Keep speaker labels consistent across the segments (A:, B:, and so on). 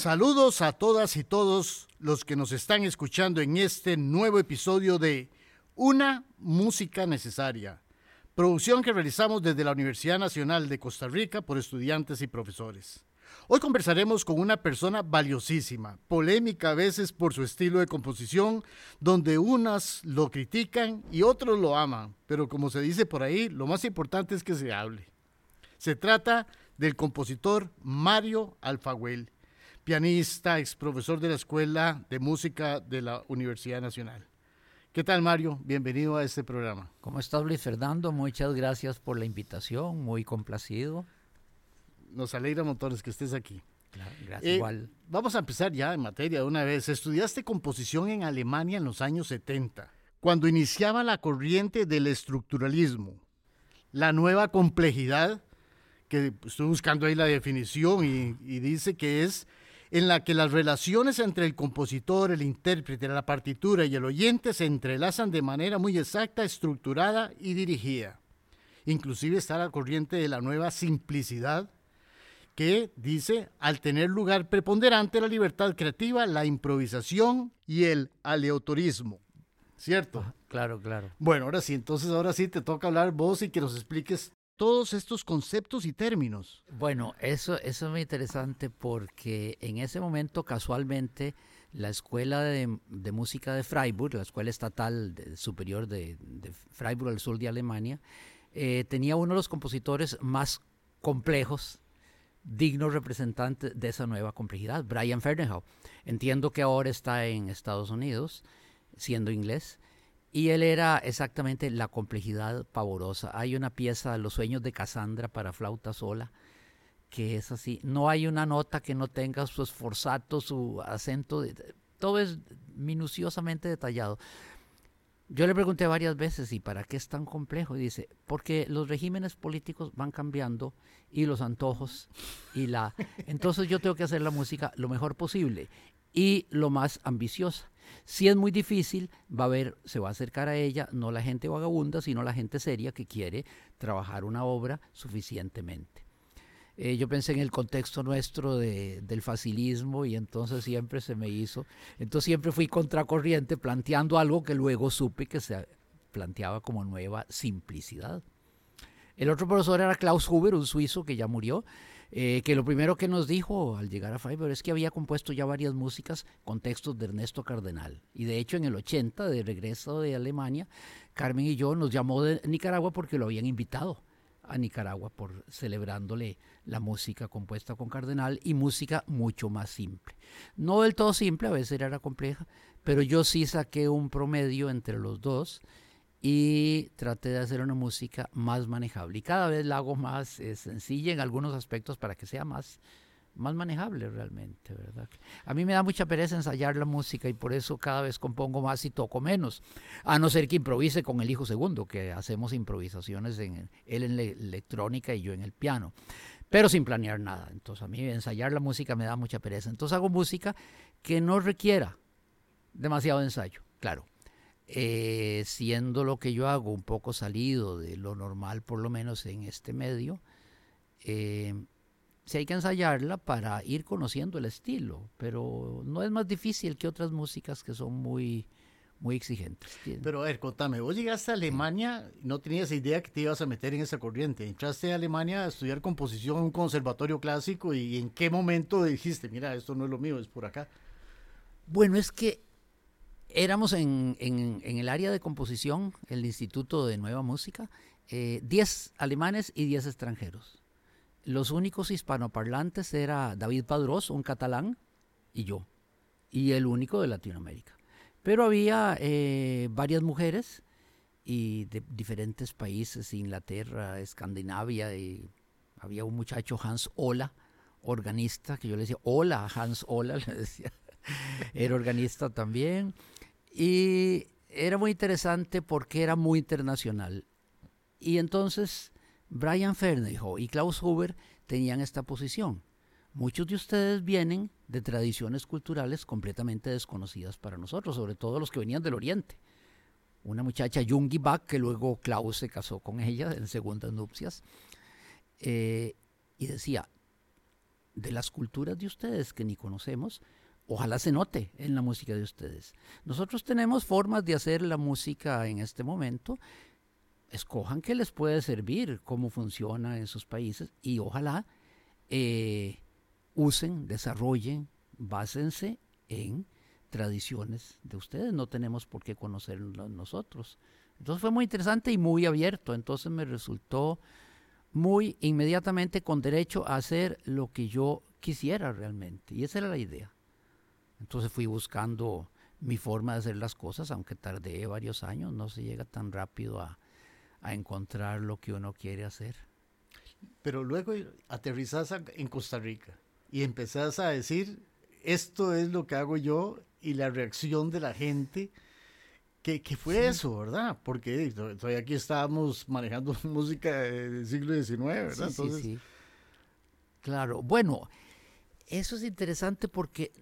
A: Saludos a todas y todos los que nos están escuchando en este nuevo episodio de Una Música Necesaria, producción que realizamos desde la Universidad Nacional de Costa Rica por estudiantes y profesores. Hoy conversaremos con una persona valiosísima, polémica a veces por su estilo de composición, donde unas lo critican y otros lo aman, pero como se dice por ahí, lo más importante es que se hable. Se trata del compositor Mario Alfaguel, pianista, ex profesor de la Escuela de Música de la Universidad Nacional. ¿Qué tal, Mario? Bienvenido a este programa.
B: ¿Cómo estás, Luis Fernando? Muchas gracias por la invitación, muy complacido.
A: Nos alegra montones que estés aquí.
B: Claro, gracias.
A: Eh,
B: igual.
A: Vamos a empezar ya en materia de una vez. Estudiaste composición en Alemania en los años 70, cuando iniciaba la corriente del estructuralismo, la nueva complejidad, que estoy buscando ahí la definición y, y dice que es en la que las relaciones entre el compositor, el intérprete, la partitura y el oyente se entrelazan de manera muy exacta, estructurada y dirigida. Inclusive está la corriente de la nueva simplicidad, que dice, al tener lugar preponderante la libertad creativa, la improvisación y el aleatorismo. ¿Cierto?
B: Ah, claro, claro.
A: Bueno, ahora sí, entonces ahora sí te toca hablar vos y que nos expliques todos estos conceptos y términos.
B: Bueno, eso, es muy interesante porque en ese momento casualmente la Escuela de, Música de Freiburg, la Escuela Estatal Superior de, Freiburg al sur de Alemania, eh, tenía uno de los compositores más complejos, dignos representantes de esa nueva complejidad, Brian Ferneyhough. Entiendo que ahora está en Estados Unidos, siendo inglés, y él era exactamente la complejidad pavorosa. Hay una pieza, Los sueños de Cassandra para flauta sola, que es así. No hay una nota que no tenga su esforzato, su acento. todo es minuciosamente detallado. Yo le pregunté varias veces, ¿y para qué es tan complejo? Y dice, porque los regímenes políticos van cambiando y los antojos y la... Entonces yo tengo que hacer la música lo mejor posible y lo más ambiciosa. Si es muy difícil, va a haber, se va a acercar a ella no la gente vagabunda, sino la gente seria que quiere trabajar una obra suficientemente. Eh, yo pensé en el contexto nuestro de- del facilismo y entonces siempre se me hizo, entonces siempre fui contracorriente planteando algo que luego supe que se planteaba como nueva simplicidad. El otro profesor era Klaus Huber, un suizo que ya murió, eh, que lo primero que nos dijo al llegar a Freiburg es que había compuesto ya varias músicas con textos de Ernesto Cardenal. Y de hecho en el 80, de regreso de Alemania, Carmen y yo nos llamó de Nicaragua porque lo habían invitado a Nicaragua por celebrándole la música compuesta con Cardenal y música mucho más simple. No del todo simple, a veces era compleja, pero yo sí saqué un promedio entre los dos y traté de hacer una música más manejable. Y cada vez la hago más eh, sencilla en algunos aspectos para que sea más, más manejable realmente, ¿verdad? A mí me da mucha pereza ensayar la música y por eso cada vez compongo más y toco menos. A no ser que improvise con el hijo segundo, que hacemos improvisaciones en él en la electrónica y yo en el piano, pero sin planear nada. Entonces a mí ensayar la música me da mucha pereza. Entonces hago música que no requiera demasiado ensayo, claro. Eh, siendo lo que yo hago un poco salido de lo normal, por lo menos en este medio, eh, sí hay que ensayarla para ir conociendo el estilo, pero no es más difícil que otras músicas que son muy, muy exigentes.
A: Pero a ver, contame, vos llegaste a Alemania no tenías idea que te ibas a meter en esa corriente. Entraste a Alemania a estudiar composición en un conservatorio clásico y en qué momento dijiste, mira, esto no es lo mío, es por acá.
B: Bueno, es que éramos en, en- en el área de composición, el Instituto de Nueva Música, eh, 10 alemanes y 10 extranjeros. Los únicos hispanoparlantes era David Padrós, un catalán, y yo, y el único de Latinoamérica. Pero había eh, varias mujeres y de diferentes países, Inglaterra, Escandinavia, había un muchacho, Hans Ola, organista, que yo le decía, hola, Hans Ola, le decía, era organista también. Y era muy interesante porque era muy internacional. Y entonces Brian Ferneyhough y Klaus Huber tenían esta posición. Muchos de ustedes vienen de tradiciones culturales completamente desconocidas para nosotros, sobre todo los que venían del Oriente. Una muchacha, Jungi Bach, que luego Klaus se casó con ella en segundas nupcias, eh, y decía, de las culturas de ustedes que ni conocemos, ojalá se note en la música de ustedes. Nosotros tenemos formas de hacer la música en este momento. Escojan qué les puede servir, cómo funciona en sus países y ojalá eh, usen, desarrollen, básense en tradiciones de ustedes. No tenemos por qué conocerlos nosotros. Entonces fue muy interesante y muy abierto. Entonces me resultó muy inmediatamente con derecho a hacer lo que yo quisiera realmente. Y esa era la idea. Entonces fui buscando mi forma de hacer las cosas, aunque tardé varios años, no se llega tan rápido a, encontrar lo que uno quiere hacer.
A: Pero luego aterrizás en Costa Rica y empezás a decir, esto es lo que hago yo y la reacción de la gente. ¿Qué, fue eso, verdad? Porque todavía aquí estábamos manejando música del siglo XIX, ¿verdad?
B: Sí, sí, Claro, bueno, eso es interesante porque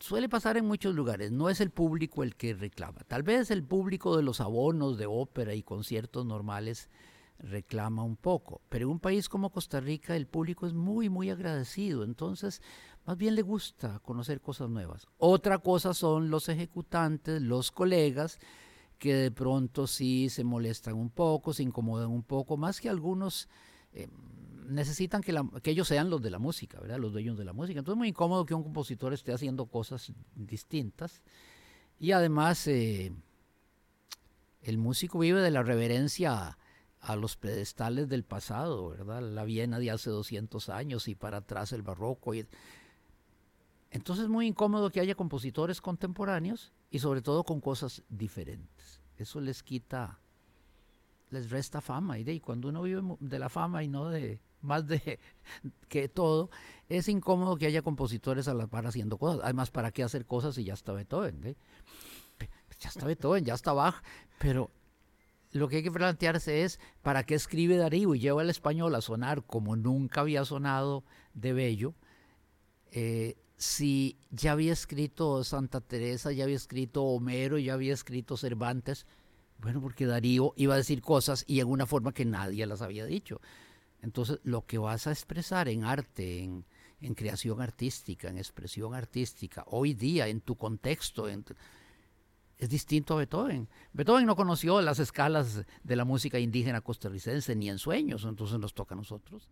B: suele pasar en muchos lugares, no es el público el que reclama. Tal vez el público de los abonos de ópera y conciertos normales reclama un poco, pero en un país como Costa Rica el público es muy, muy agradecido, entonces más bien le gusta conocer cosas nuevas. Otra cosa son los ejecutantes, los colegas, que de pronto sí se molestan un poco, se incomodan un poco, más que algunos... Eh, necesitan que, ellos sean los de la música, ¿verdad? Los dueños de la música. Entonces es muy incómodo que un compositor esté haciendo cosas distintas. Y además, eh, el músico vive de la reverencia a, los pedestales del pasado, ¿verdad? La Viena de hace 200 años y para atrás el barroco. Entonces es muy incómodo que haya compositores contemporáneos y sobre todo con cosas diferentes. Eso les quita, les resta fama. Y cuando uno vive de la fama y no de, más de que todo, es incómodo que haya compositores a la par haciendo cosas. Además, ¿para qué hacer cosas si ya está Beethoven? Ya está Beethoven, ya está Bach, pero lo que hay que plantearse es ¿para qué escribe Darío y lleva el español a sonar como nunca había sonado de bello? Eh, si ya había escrito Santa Teresa, ya había escrito Homero, ya había escrito Cervantes, bueno, porque Darío iba a decir cosas y en una forma que nadie las había dicho. Entonces, lo que vas a expresar en arte, en, creación artística, en expresión artística, hoy día, en tu contexto, es distinto a Beethoven. Beethoven no conoció las escalas de la música indígena costarricense ni en sueños, entonces nos toca a nosotros.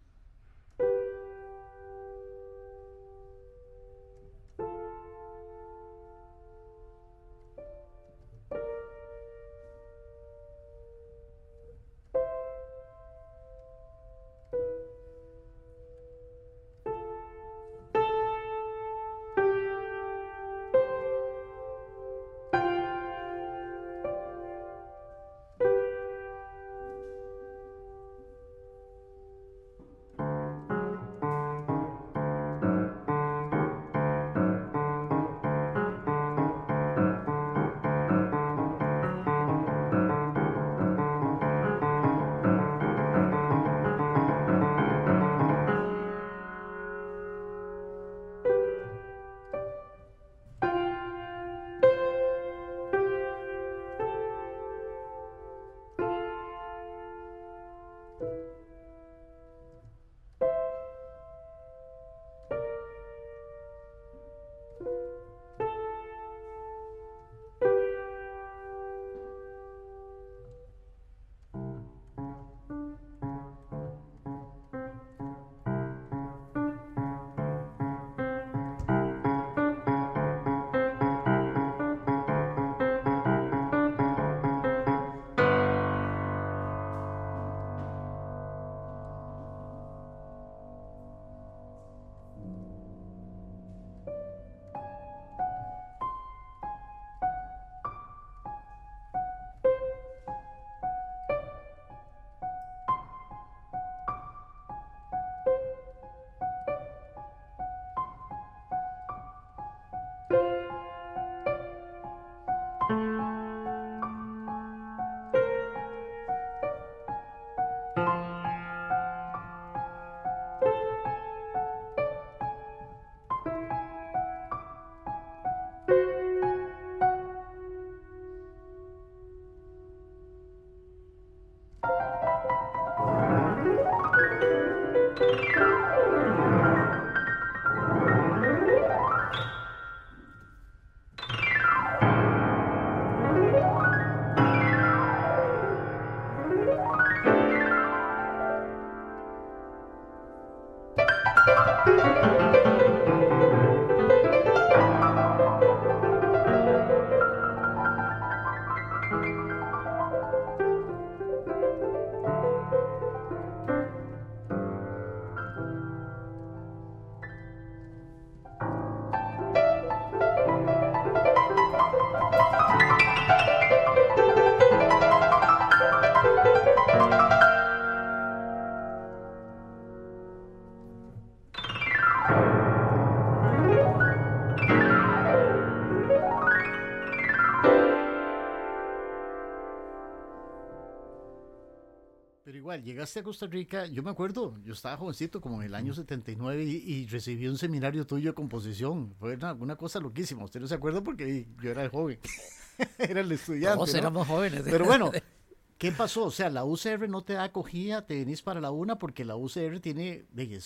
A: Llegaste a Costa Rica, yo me acuerdo, yo estaba jovencito como en el año 79 y, y recibí un seminario tuyo de composición. Fue una, cosa loquísima. Usted no se acuerda porque yo era el joven, era el estudiante.
B: Todos éramos jóvenes.
A: Pero bueno, ¿qué pasó? O sea, la UCR no te da acogida, te venís para la UNA porque la UCR tiene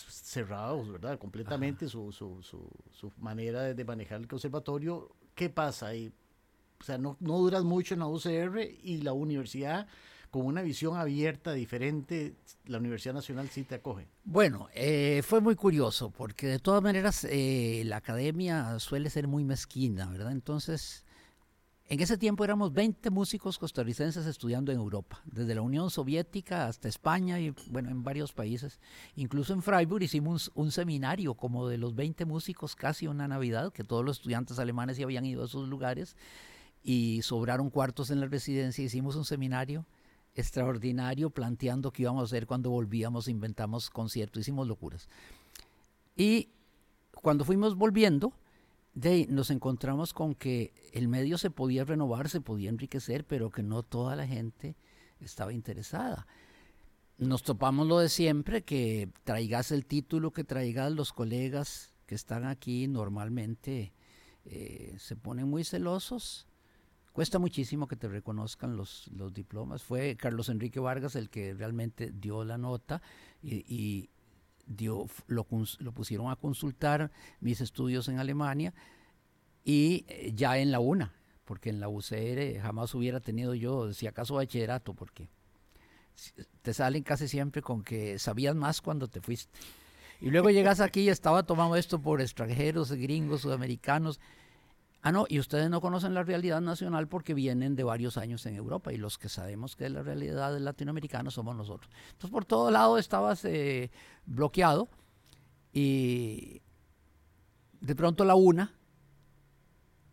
A: cerrados, ¿verdad? Completamente su, su, su, su, manera de, de manejar el conservatorio. ¿Qué pasa ahí? O sea, no, no duras mucho en la UCR y la universidad con una visión abierta, diferente, la Universidad Nacional sí te acoge.
B: Bueno, eh, fue muy curioso, porque de todas maneras eh, la academia suele ser muy mezquina, ¿verdad? Entonces, en ese tiempo éramos 20 músicos costarricenses estudiando en Europa, desde la Unión Soviética hasta España y, bueno, en varios países. Incluso en Freiburg hicimos un, seminario como de los 20 músicos, casi una Navidad, que todos los estudiantes alemanes ya habían ido a esos lugares y sobraron cuartos en la residencia, hicimos un seminario extraordinario planteando qué íbamos a hacer cuando volvíamos, inventamos conciertos, hicimos locuras. Y cuando fuimos volviendo, de, nos encontramos con que el medio se podía renovar, se podía enriquecer, pero que no toda la gente estaba interesada. Nos topamos lo de siempre, que traigas el título, que traigas los colegas que están aquí normalmente eh, se ponen muy celosos Cuesta muchísimo que te reconozcan los, los diplomas. Fue Carlos Enrique Vargas el que realmente dio la nota y, dio, lo, lo, pusieron a consultar mis estudios en Alemania y eh, ya en la UNA, porque en la UCR jamás hubiera tenido yo, si acaso, bachillerato, porque te salen casi siempre con que sabías más cuando te fuiste. Y luego llegas aquí y estaba tomando esto por extranjeros, gringos, sudamericanos. Ah, no, y ustedes no conocen la realidad nacional porque vienen de varios años en Europa y los que sabemos que es la realidad latinoamericana somos nosotros. Entonces, por todo lado estabas eh, bloqueado y de pronto la UNA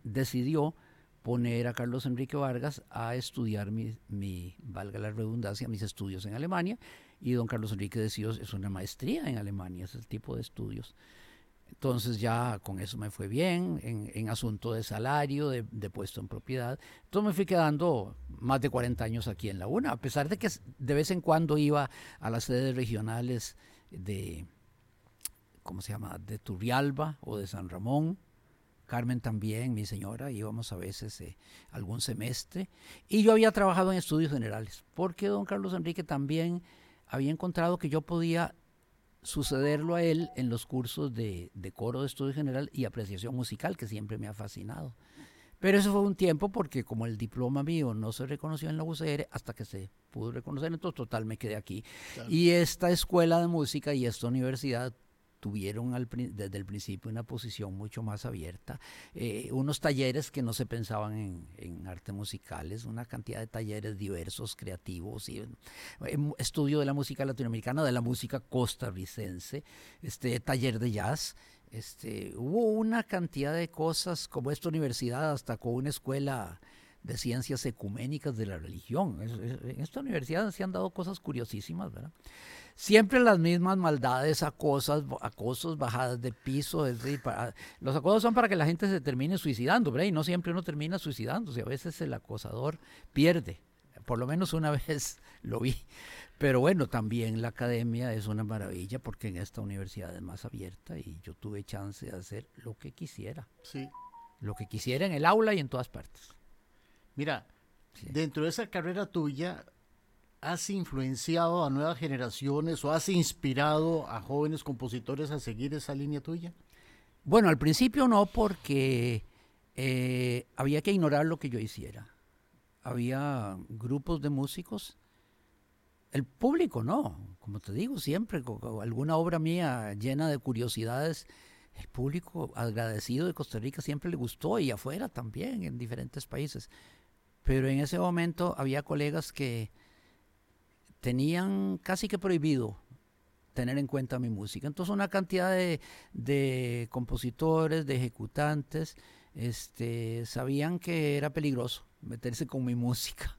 B: decidió poner a Carlos Enrique Vargas a estudiar mi, valga la redundancia, mis estudios en Alemania y don Carlos Enrique decidió, es una maestría en Alemania, es el tipo de estudios. Entonces ya con eso me fue bien, en, asunto de salario, de, puesto en propiedad. Entonces me fui quedando más de 40 años aquí en la UNA, a pesar de que de vez en cuando iba a las sedes regionales de, ¿cómo se llama?, de Turrialba o de San Ramón. Carmen también, mi señora, íbamos a veces eh, algún semestre. Y yo había trabajado en estudios generales, porque don Carlos Enrique también había encontrado que yo podía sucederlo a él en los cursos de, coro de estudio general y apreciación musical, que siempre me ha fascinado. Pero eso fue un tiempo porque como el diploma mío no se reconoció en la UCR hasta que se pudo reconocer, entonces total me quedé aquí. Y esta escuela de música y esta universidad tuvieron desde el principio una posición mucho más abierta, eh, unos talleres que no se pensaban en, en arte musicales, una cantidad de talleres diversos, creativos, y, em, estudio de la música latinoamericana, de la música costarricense, este taller de jazz, este, hubo una cantidad de cosas como esta universidad, hasta con una escuela de ciencias ecuménicas de la religión. En esta universidad se han dado cosas curiosísimas, ¿verdad? Siempre las mismas maldades, acosos, acosos, bajadas de piso. los acosos son para que la gente se termine suicidando, ¿verdad? Y no siempre uno termina suicidándose. A veces el acosador pierde. Por lo menos una vez lo vi. Pero bueno, también la academia es una maravilla porque en esta universidad es más abierta y yo tuve chance de hacer lo que quisiera.
A: Sí.
B: Lo que quisiera en el aula y en todas partes.
A: Mira, dentro de esa carrera tuya, ¿has influenciado a nuevas generaciones o has inspirado a jóvenes compositores a seguir esa línea tuya?
B: Bueno, al principio no, porque eh, había que ignorar lo que yo hiciera. Había grupos de músicos. El público no, como te digo, siempre, con alguna obra mía llena de curiosidades, el público agradecido de Costa Rica siempre le gustó y afuera también, en diferentes países. Pero en ese momento había colegas que tenían casi que prohibido tener en cuenta mi música. Entonces una cantidad de, compositores, de ejecutantes, este, sabían que era peligroso meterse con mi música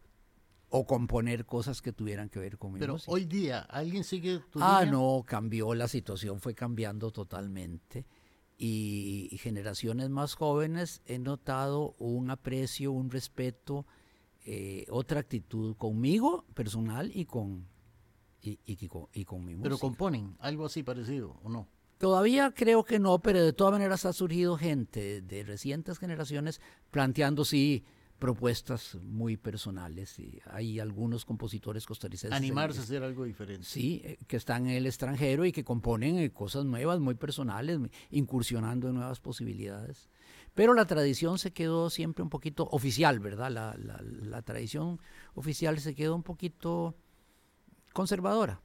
B: o componer cosas que tuvieran que ver con mi
A: música.
B: Pero
A: hoy día, ¿alguien sigue tu
B: Ah, no, cambió, la situación fue cambiando totalmente y, generaciones más jóvenes he notado un aprecio, un respeto eh, otra actitud conmigo personal y con, y, y, con, y con mi música.
A: Pero componen algo así parecido, ¿o no?
B: Todavía creo que no, pero de todas maneras ha surgido gente de recientes generaciones planteando sí propuestas muy personales. Y hay algunos compositores costarricenses.
A: Animarse a hacer algo diferente.
B: Sí, eh, que están en el extranjero y que componen eh, cosas nuevas, muy personales, incursionando en nuevas posibilidades. Pero la tradición se quedó siempre un poquito oficial, ¿verdad? La, la, la tradición oficial se quedó un poquito conservadora,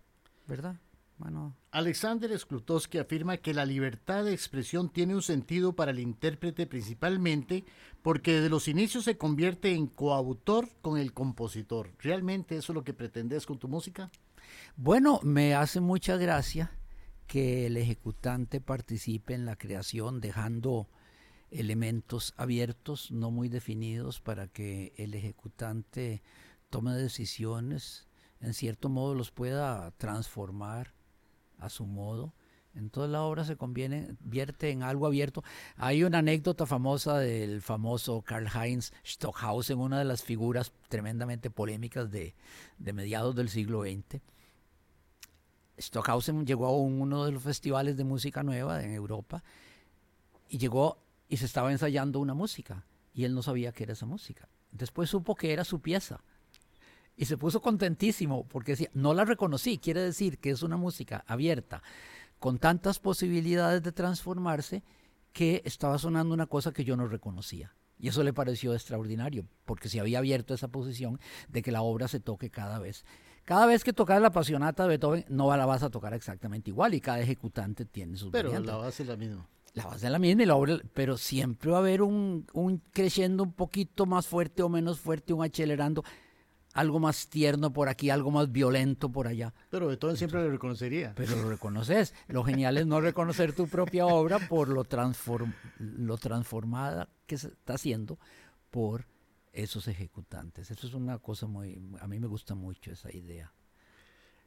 B: ¿verdad?
A: Bueno. Alexander Sklutowski afirma que la libertad de expresión tiene un sentido para el intérprete principalmente porque desde los inicios se convierte en coautor con el compositor. ¿Realmente eso es lo que pretendes con tu música?
B: Bueno, me hace mucha gracia que el ejecutante participe en la creación dejando elementos abiertos, no muy definidos, para que el ejecutante tome decisiones, en cierto modo los pueda transformar a su modo. Entonces la obra se convierte en algo abierto. Hay una anécdota famosa del famoso Karl Heinz Stockhausen, una de las figuras tremendamente polémicas de, de mediados del siglo XX. Stockhausen llegó a uno de los festivales de música nueva en Europa y llegó y se estaba ensayando una música y él no sabía qué era esa música. Después supo que era su pieza y se puso contentísimo porque decía, no la reconocí, quiere decir que es una música abierta, con tantas posibilidades de transformarse, que estaba sonando una cosa que yo no reconocía. Y eso le pareció extraordinario, porque se había abierto esa posición de que la obra se toque cada vez. Cada vez que tocas la apasionata de Beethoven, no la vas a tocar exactamente igual y cada ejecutante tiene sus
A: Pero la base es la misma.
B: La base es la misma y la obra, pero siempre va a haber un, un creciendo un poquito más fuerte o menos fuerte, un acelerando algo más tierno por aquí, algo más violento por allá.
A: Pero de todo siempre lo reconocería.
B: Pero lo reconoces. Lo genial es no reconocer tu propia obra por lo, lo transformada que se está haciendo por esos ejecutantes. Eso es una cosa muy, a mí me gusta mucho esa idea.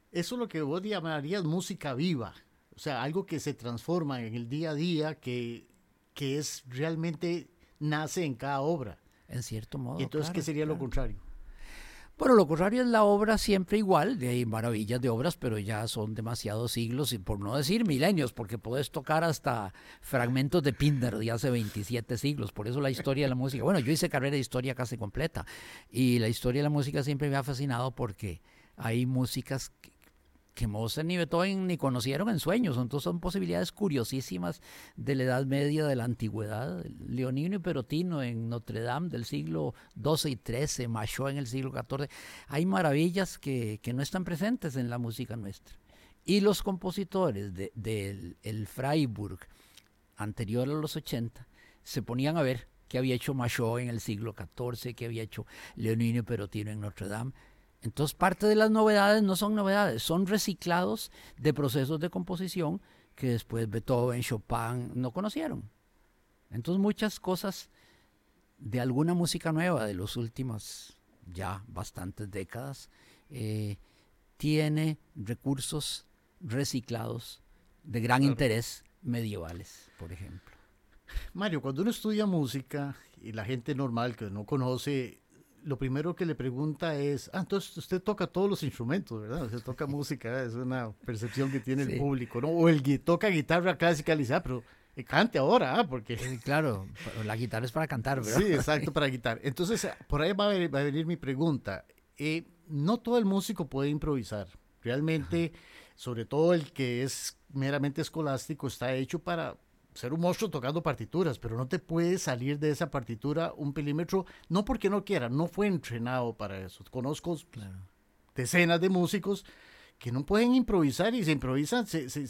A: Eso es lo que vos llamarías música viva, o sea, algo que se transforma en el día a día, que, que es realmente nace en cada obra.
B: En cierto modo.
A: entonces, ¿qué sería lo contrario?
B: Bueno, lo contrario es la obra siempre igual, de maravillas de obras, pero ya son demasiados siglos, y por no decir milenios, porque puedes tocar hasta fragmentos de Pindar de hace 27 siglos, por eso la historia de la música. Bueno, yo hice carrera de historia casi completa, y la historia de la música siempre me ha fascinado porque hay músicas que, Mozart ni Beethoven ni conocieron en sueños. Entonces son posibilidades curiosísimas de la Edad Media, de la Antigüedad. Leonino y Perotino en Notre Dame del siglo XII y XIII, Machot en el siglo XIV. Hay maravillas que, que, no están presentes en la música nuestra. Y los compositores del de, Freiburg anterior a los 80 se ponían a ver qué había hecho Machot en el siglo XIV, qué había hecho Leonino y Perotino en Notre Dame entonces, parte de las novedades no son novedades, son reciclados de procesos de composición que después Beethoven, Chopin no conocieron. Entonces, muchas cosas de alguna música nueva de las últimas ya bastantes décadas eh, tiene recursos reciclados de gran interés medievales, por ejemplo.
A: Mario, cuando uno estudia música y la gente normal que no conoce lo primero que le pregunta es, ah, entonces usted toca todos los instrumentos, ¿verdad? Usted toca música, es una percepción que tiene el público, ¿no? O el que toca guitarra clásica, le dice, ah, pero eh, cante ahora, ¿ah? porque...
B: claro, la guitarra es para cantar, ¿verdad?
A: Sí, exacto, para guitar. Entonces, por ahí va a venir, mi pregunta. Eh, no todo el músico puede improvisar. Realmente, sobre todo el que es meramente escolástico, está hecho para ser un monstruo tocando partituras, pero no te puedes salir de esa partitura un pilímetro, no porque no quiera, no fue entrenado para eso. Conozco decenas de músicos que no pueden improvisar y se improvisan,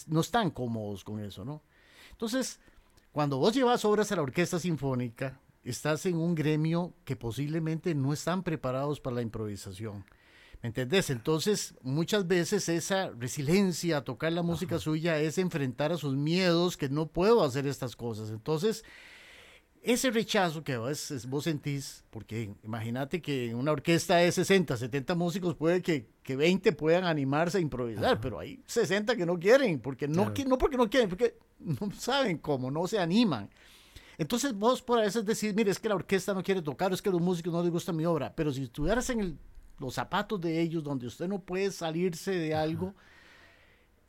A: no están cómodos con eso, ¿no? Entonces, cuando vos llevas obras a la orquesta sinfónica, estás en un gremio que posiblemente no están preparados para la improvisación. ¿Me entendés? Entonces, muchas veces esa resiliencia a tocar la música suya es enfrentar a sus miedos, que no puedo hacer estas cosas. Entonces, ese rechazo que vos, vos sentís, porque imagínate que en una orquesta de 60, 70 músicos puede que, que 20 puedan animarse a improvisar, pero hay 60 que no quieren, porque no, no porque no quieren, porque no saben cómo, no se animan. Entonces vos por a veces decís, mire, es que la orquesta no quiere tocar, es que a los músicos no les gusta mi obra, pero si estuvieras en los zapatos de ellos, donde usted no puede salirse de algo,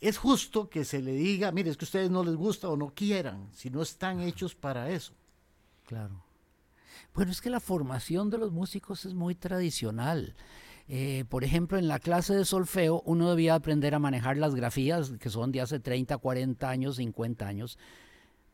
A: es justo que se le diga, mire, es que a ustedes no les gusta o no quieran, si no están hechos para eso.
B: Claro. Bueno, es que la formación de los músicos es muy tradicional. Eh, por ejemplo, en la clase de solfeo uno debía aprender a manejar las grafías que son de hace 30, 40 años, 50 años,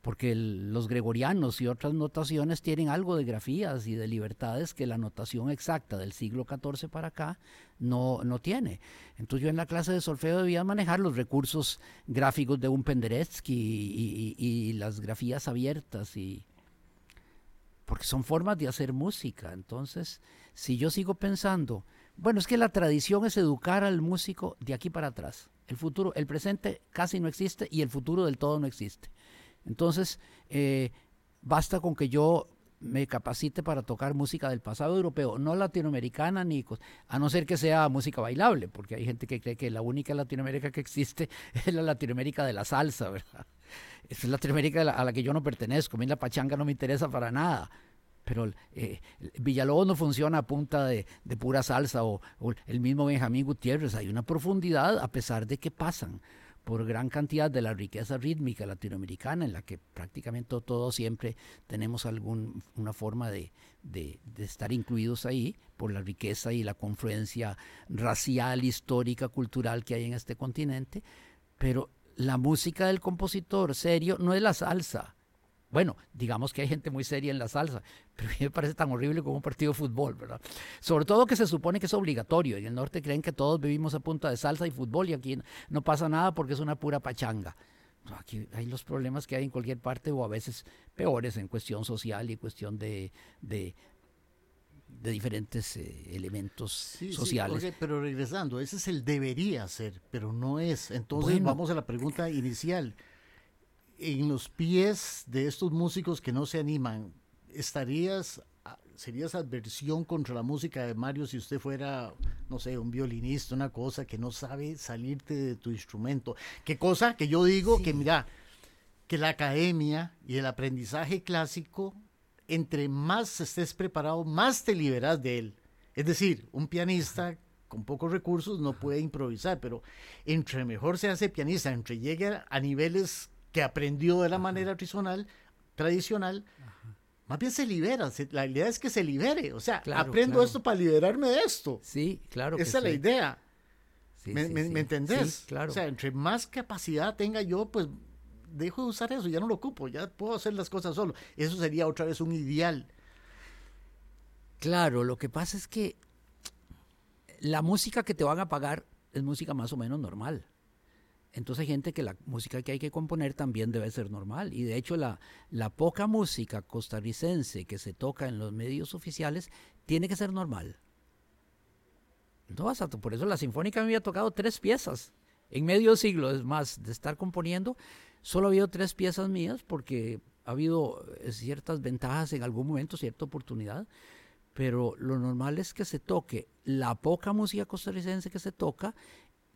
B: porque los gregorianos y otras notaciones tienen algo de grafías y de libertades que la notación exacta del siglo XIV para acá no, no tiene. Entonces yo en la clase de solfeo debía manejar los recursos gráficos de un Penderecki y, y las grafías abiertas y porque son formas de hacer música. Entonces, si yo sigo pensando, bueno, es que la tradición es educar al músico de aquí para atrás. El futuro, el presente casi no existe y el futuro del todo no existe. Entonces, eh, basta con que yo me capacite para tocar música del pasado europeo, no latinoamericana ni a no ser que sea música bailable, porque hay gente que cree que la única Latinoamérica que existe es la Latinoamérica de la salsa, ¿verdad? Esa es Latinoamérica a la, que yo no pertenezco, a mí la pachanga no me interesa para nada. Pero eh, Villalobos no funciona a punta de, pura salsa o, o el mismo Benjamín Gutiérrez. Hay una profundidad a pesar de que pasan por gran cantidad de la riqueza rítmica latinoamericana, en la que prácticamente todos siempre tenemos alguna forma de, de, estar incluidos ahí, por la riqueza y la confluencia racial, histórica, cultural que hay en este continente, pero la música del compositor serio no es la salsa, bueno, digamos que hay gente muy seria en la salsa, pero a mí me parece tan horrible como un partido de fútbol, ¿verdad? Sobre todo que se supone que es obligatorio. En el norte creen que todos vivimos a punta de salsa y fútbol y aquí no pasa nada porque es una pura pachanga. Aquí hay los problemas que hay en cualquier parte o a veces peores en cuestión social y cuestión de, de, diferentes eh, elementos sociales.
A: pero regresando, ese es el debería ser, pero no es. Entonces vamos a la pregunta inicial en los pies de estos músicos que no se animan, ¿estarías, serías adversión contra la música de Mario si usted fuera, no sé, un violinista, una cosa que no sabe salirte de tu instrumento? ¿Qué cosa? Que yo digo que, mira, que la academia y el aprendizaje clásico, entre más estés preparado, más te liberas de él. Es decir, un pianista con pocos recursos no puede improvisar, pero entre mejor se hace pianista, entre llegue a niveles que aprendió de la manera tradicional, tradicional más bien se libera. la idea es que se libere. O sea, aprendo esto para liberarme de esto.
B: Sí, claro.
A: Esa es la idea. ¿Me, me, entendés? claro. O sea, entre más capacidad tenga yo, pues dejo de usar eso, ya no lo ocupo, ya puedo hacer las cosas solo. Eso sería otra vez un ideal.
B: Claro, lo que pasa es que la música que te van a pagar es música más o menos normal. Entonces hay gente que la música que hay que componer también debe ser normal. Y de hecho la, la poca música costarricense que se toca en los medios oficiales tiene que ser normal. No, por eso la Sinfónica me había tocado tres piezas en medio siglo. Es más, de estar componiendo, solo ha habido tres piezas mías porque ha habido eh, ciertas ventajas en algún momento, cierta oportunidad. Pero lo normal es que se toque la poca música costarricense que se toca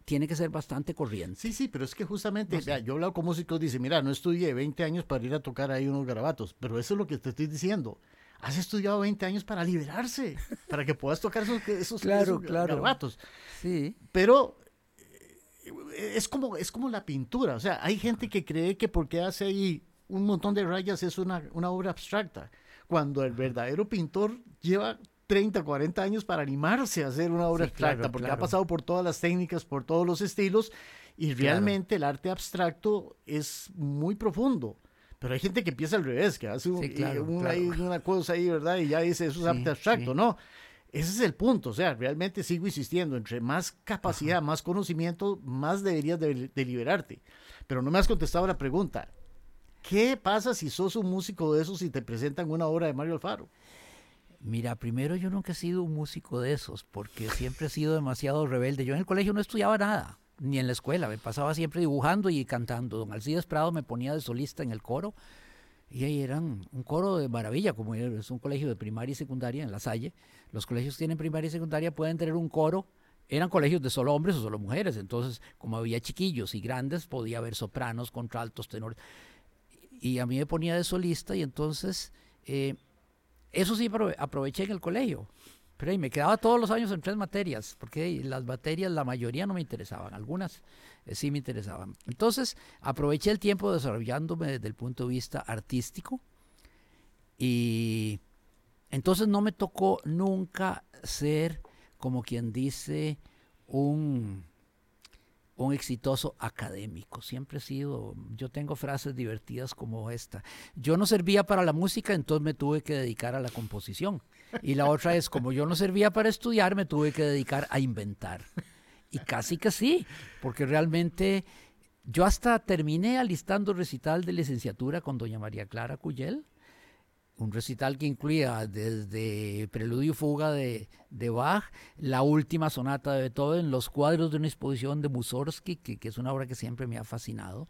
B: tiene que ser bastante corriente.
A: Sí, sí, pero es que justamente, yo he hablado con músicos, dice, mira, no estudié 20 años para ir a tocar ahí unos garabatos, pero eso es lo que te estoy diciendo. Has estudiado 20 años para liberarse, para que puedas tocar esos, esos, claro, claro. garabatos. Sí. Pero eh, es como, es como la pintura, o sea, hay gente que cree que porque hace ahí un montón de rayas es una, una obra abstracta, cuando el verdadero pintor lleva 30, 40 años para animarse a hacer una obra abstracta, porque ha pasado por todas las técnicas, por todos los estilos, y realmente el arte abstracto es muy profundo. Pero hay gente que empieza al revés, que hace una, cosa ahí, ¿verdad? Y ya dice, eso es arte abstracto. No, ese es el punto. O sea, realmente sigo insistiendo, entre más capacidad, más conocimiento, más deberías de, de liberarte. Pero no me has contestado la pregunta. ¿Qué pasa si sos un músico de esos y te presentan una obra de Mario Alfaro?
B: Mira, primero yo nunca he sido un músico de esos, porque siempre he sido demasiado rebelde. Yo en el colegio no estudiaba nada, ni en la escuela, me pasaba siempre dibujando y cantando. Don Alcides Prado me ponía de solista en el coro, y ahí eran un coro de maravilla, como es un colegio de primaria y secundaria en La Salle. Los colegios tienen primaria y secundaria pueden tener un coro eran colegios de solo hombres o solo mujeres, entonces como había chiquillos y grandes, podía haber sopranos, contraltos, tenores y a mí me ponía de solista y entonces eh, eso sí aproveché en el colegio. Pero me quedaba todos los años en tres materias, porque las materias, la mayoría no me interesaban, algunas eh, sí me interesaban. Entonces aproveché el tiempo desarrollándome desde el punto de vista artístico y entonces no me tocó nunca ser, como quien dice, un un exitoso académico. Siempre he sido, yo tengo frases divertidas como esta. Yo no servía para la música, entonces me tuve que dedicar a la composición. Y la otra es, como yo no servía para estudiar, me tuve que dedicar a inventar. Y casi que sí, porque realmente yo hasta terminé alistando recital de licenciatura con doña María Clara Cuyel un recital que incluía desde Preludio y Fuga de, Bach, la última sonata de Beethoven, los cuadros de una exposición de Mussorgsky, que, es una obra que siempre me ha fascinado,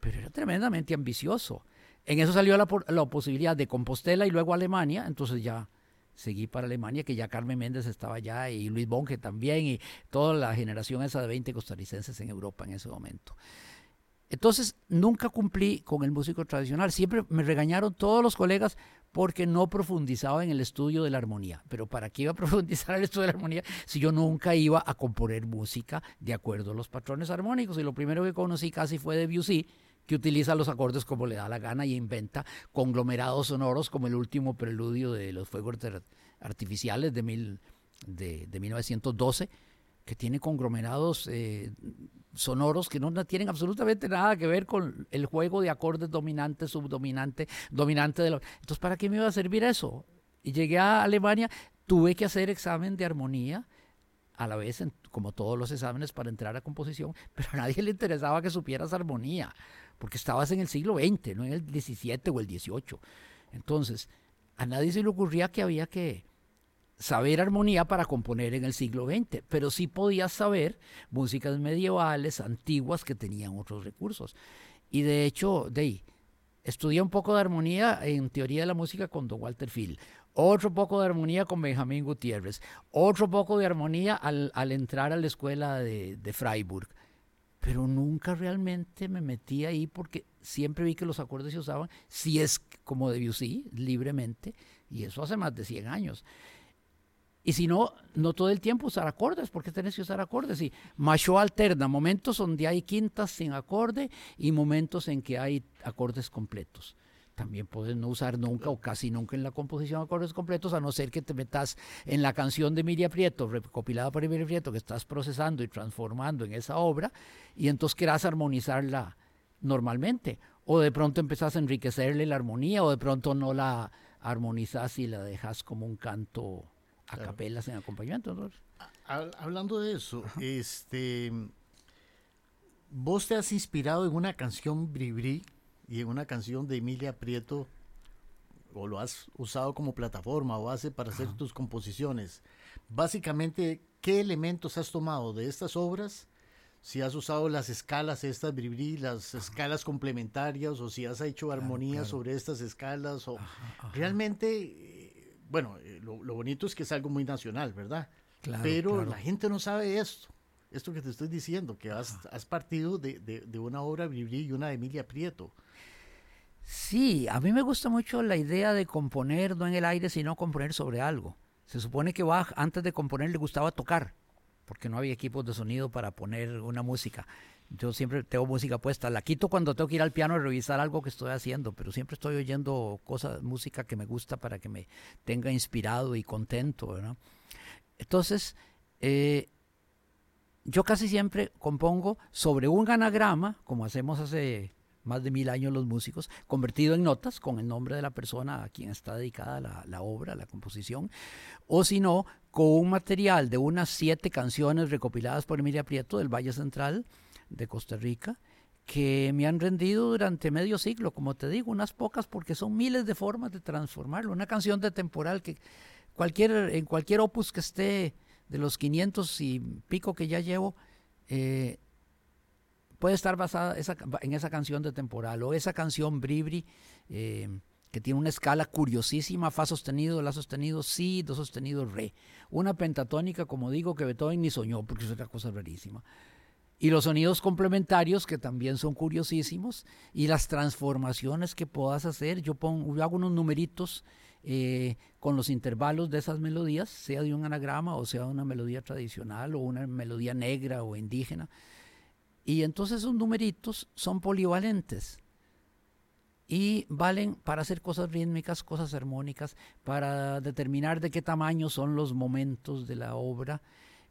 B: pero era tremendamente ambicioso. En eso salió la, la posibilidad de Compostela y luego Alemania, entonces ya seguí para Alemania, que ya Carmen Méndez estaba allá y Luis Bonge también, y toda la generación esa de 20 costarricenses en Europa en ese momento. Entonces, nunca cumplí con el músico tradicional. Siempre me regañaron todos los colegas porque no profundizaba en el estudio de la armonía. Pero ¿para qué iba a profundizar en el estudio de la armonía si yo nunca iba a componer música de acuerdo a los patrones armónicos? Y lo primero que conocí casi fue Debussy, que utiliza los acordes como le da la gana y inventa conglomerados sonoros como el último preludio de los fuegos artificiales de, mil, de, de 1912 que tiene conglomerados eh, sonoros que no tienen absolutamente nada que ver con el juego de acordes dominante, subdominante, dominante de Entonces, ¿para qué me iba a servir eso? Y llegué a Alemania, tuve que hacer examen de armonía, a la vez, como todos los exámenes para entrar a composición, pero a nadie le interesaba que supieras armonía, porque estabas en el siglo XX, no en el XVII o el XVIII. Entonces, a nadie se le ocurría que había que saber armonía para componer en el siglo XX, pero sí podías saber músicas medievales, antiguas, que tenían otros recursos. Y de hecho, de ahí, estudié un poco de armonía en teoría de la música con Don Walter Phil, otro poco de armonía con Benjamín Gutiérrez, otro poco de armonía al, entrar a la escuela de, de Freiburg. Pero nunca realmente me metí ahí porque siempre vi que los acordes se usaban, si es como Debussy, libremente, y eso hace más de 100 años. Y si no, no todo el tiempo usar acordes, porque tenés que usar acordes. Y macho alterna momentos donde hay quintas sin acorde y momentos en que hay acordes completos. También puedes no usar nunca o casi nunca en la composición acordes completos, a no ser que te metas en la canción de Emilia Prieto, recopilada por Emilia Prieto, que estás procesando y transformando en esa obra, y entonces quieras armonizarla normalmente. O de pronto empezás a enriquecerle la armonía, o de pronto no la armonizas y la dejas como un canto a capelas en acompañamiento.
A: Hablando de eso, este, vos te has inspirado en una canción Bribri y en una canción de Emilia Prieto, o lo has usado como plataforma o base para hacer tus composiciones. Básicamente, ¿qué elementos has tomado de estas obras? Si has usado las escalas estas Bribri, las escalas complementarias, o si has hecho armonía sobre estas escalas, o realmente bueno, eh, lo, bonito es que es algo muy nacional, ¿verdad? Claro, Pero la gente no sabe esto, esto que te estoy diciendo, que has, partido de, una obra Bribri y una de Emilia Prieto.
B: Sí, a mí me gusta mucho la idea de componer no en el aire, sino componer sobre algo. Se supone que Bach antes de componer le gustaba tocar, porque no había equipos de sonido para poner una música. Yo siempre tengo música puesta. La quito cuando tengo que ir al piano a revisar algo que estoy haciendo, pero siempre estoy oyendo cosas, música que me gusta para que me tenga inspirado y contento. Entonces, eh, yo casi siempre compongo sobre un anagrama, como hacemos hace más de mil años los músicos, convertido en notas con el nombre de la persona a quien está dedicada la, la obra, la composición, o si no, con un material de unas siete canciones recopiladas por Emilia Prieto del Valle Central, de Costa Rica que me han rendido durante medio siglo, como te digo, unas pocas porque son miles de formas de transformarlo. Una canción de temporal que cualquier, en cualquier opus que esté de los 500 y pico que ya llevo, eh, puede estar basada en esa canción de temporal o esa canción Bribri. Eh, que tiene una escala curiosísima, fa sostenido, la sostenido, si, do sostenido, re. Una pentatónica, como digo, que Beethoven ni soñó, porque es otra cosa rarísima. Y los sonidos complementarios que también son curiosísimos y las transformaciones que puedas hacer. Yo, pongo, yo hago unos numeritos eh, con los intervalos de esas melodías, sea de un anagrama o sea de una melodía tradicional o una melodía negra o indígena. Y entonces esos numeritos son polivalentes y valen para hacer cosas rítmicas, cosas armónicas, para determinar de qué tamaño son los momentos de la obra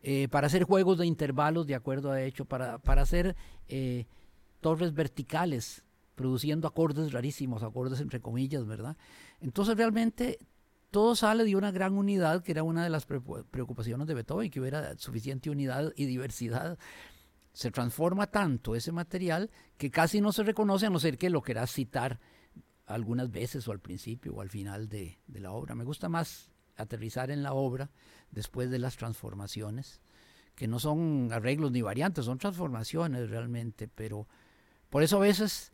B: eh, para hacer juegos de intervalos de acuerdo a hecho, para, para hacer eh, torres verticales, produciendo acordes rarísimos, acordes entre comillas, ¿verdad? Entonces realmente todo sale de una gran unidad, que era una de las preocupaciones de Beethoven, que hubiera suficiente unidad y diversidad. Se transforma tanto ese material que casi no se reconoce a no ser que lo quieras citar algunas veces o al principio o al final de, de la obra. Me gusta más aterrizar en la obra después de las transformaciones, que no son arreglos ni variantes, son transformaciones realmente, pero por eso a veces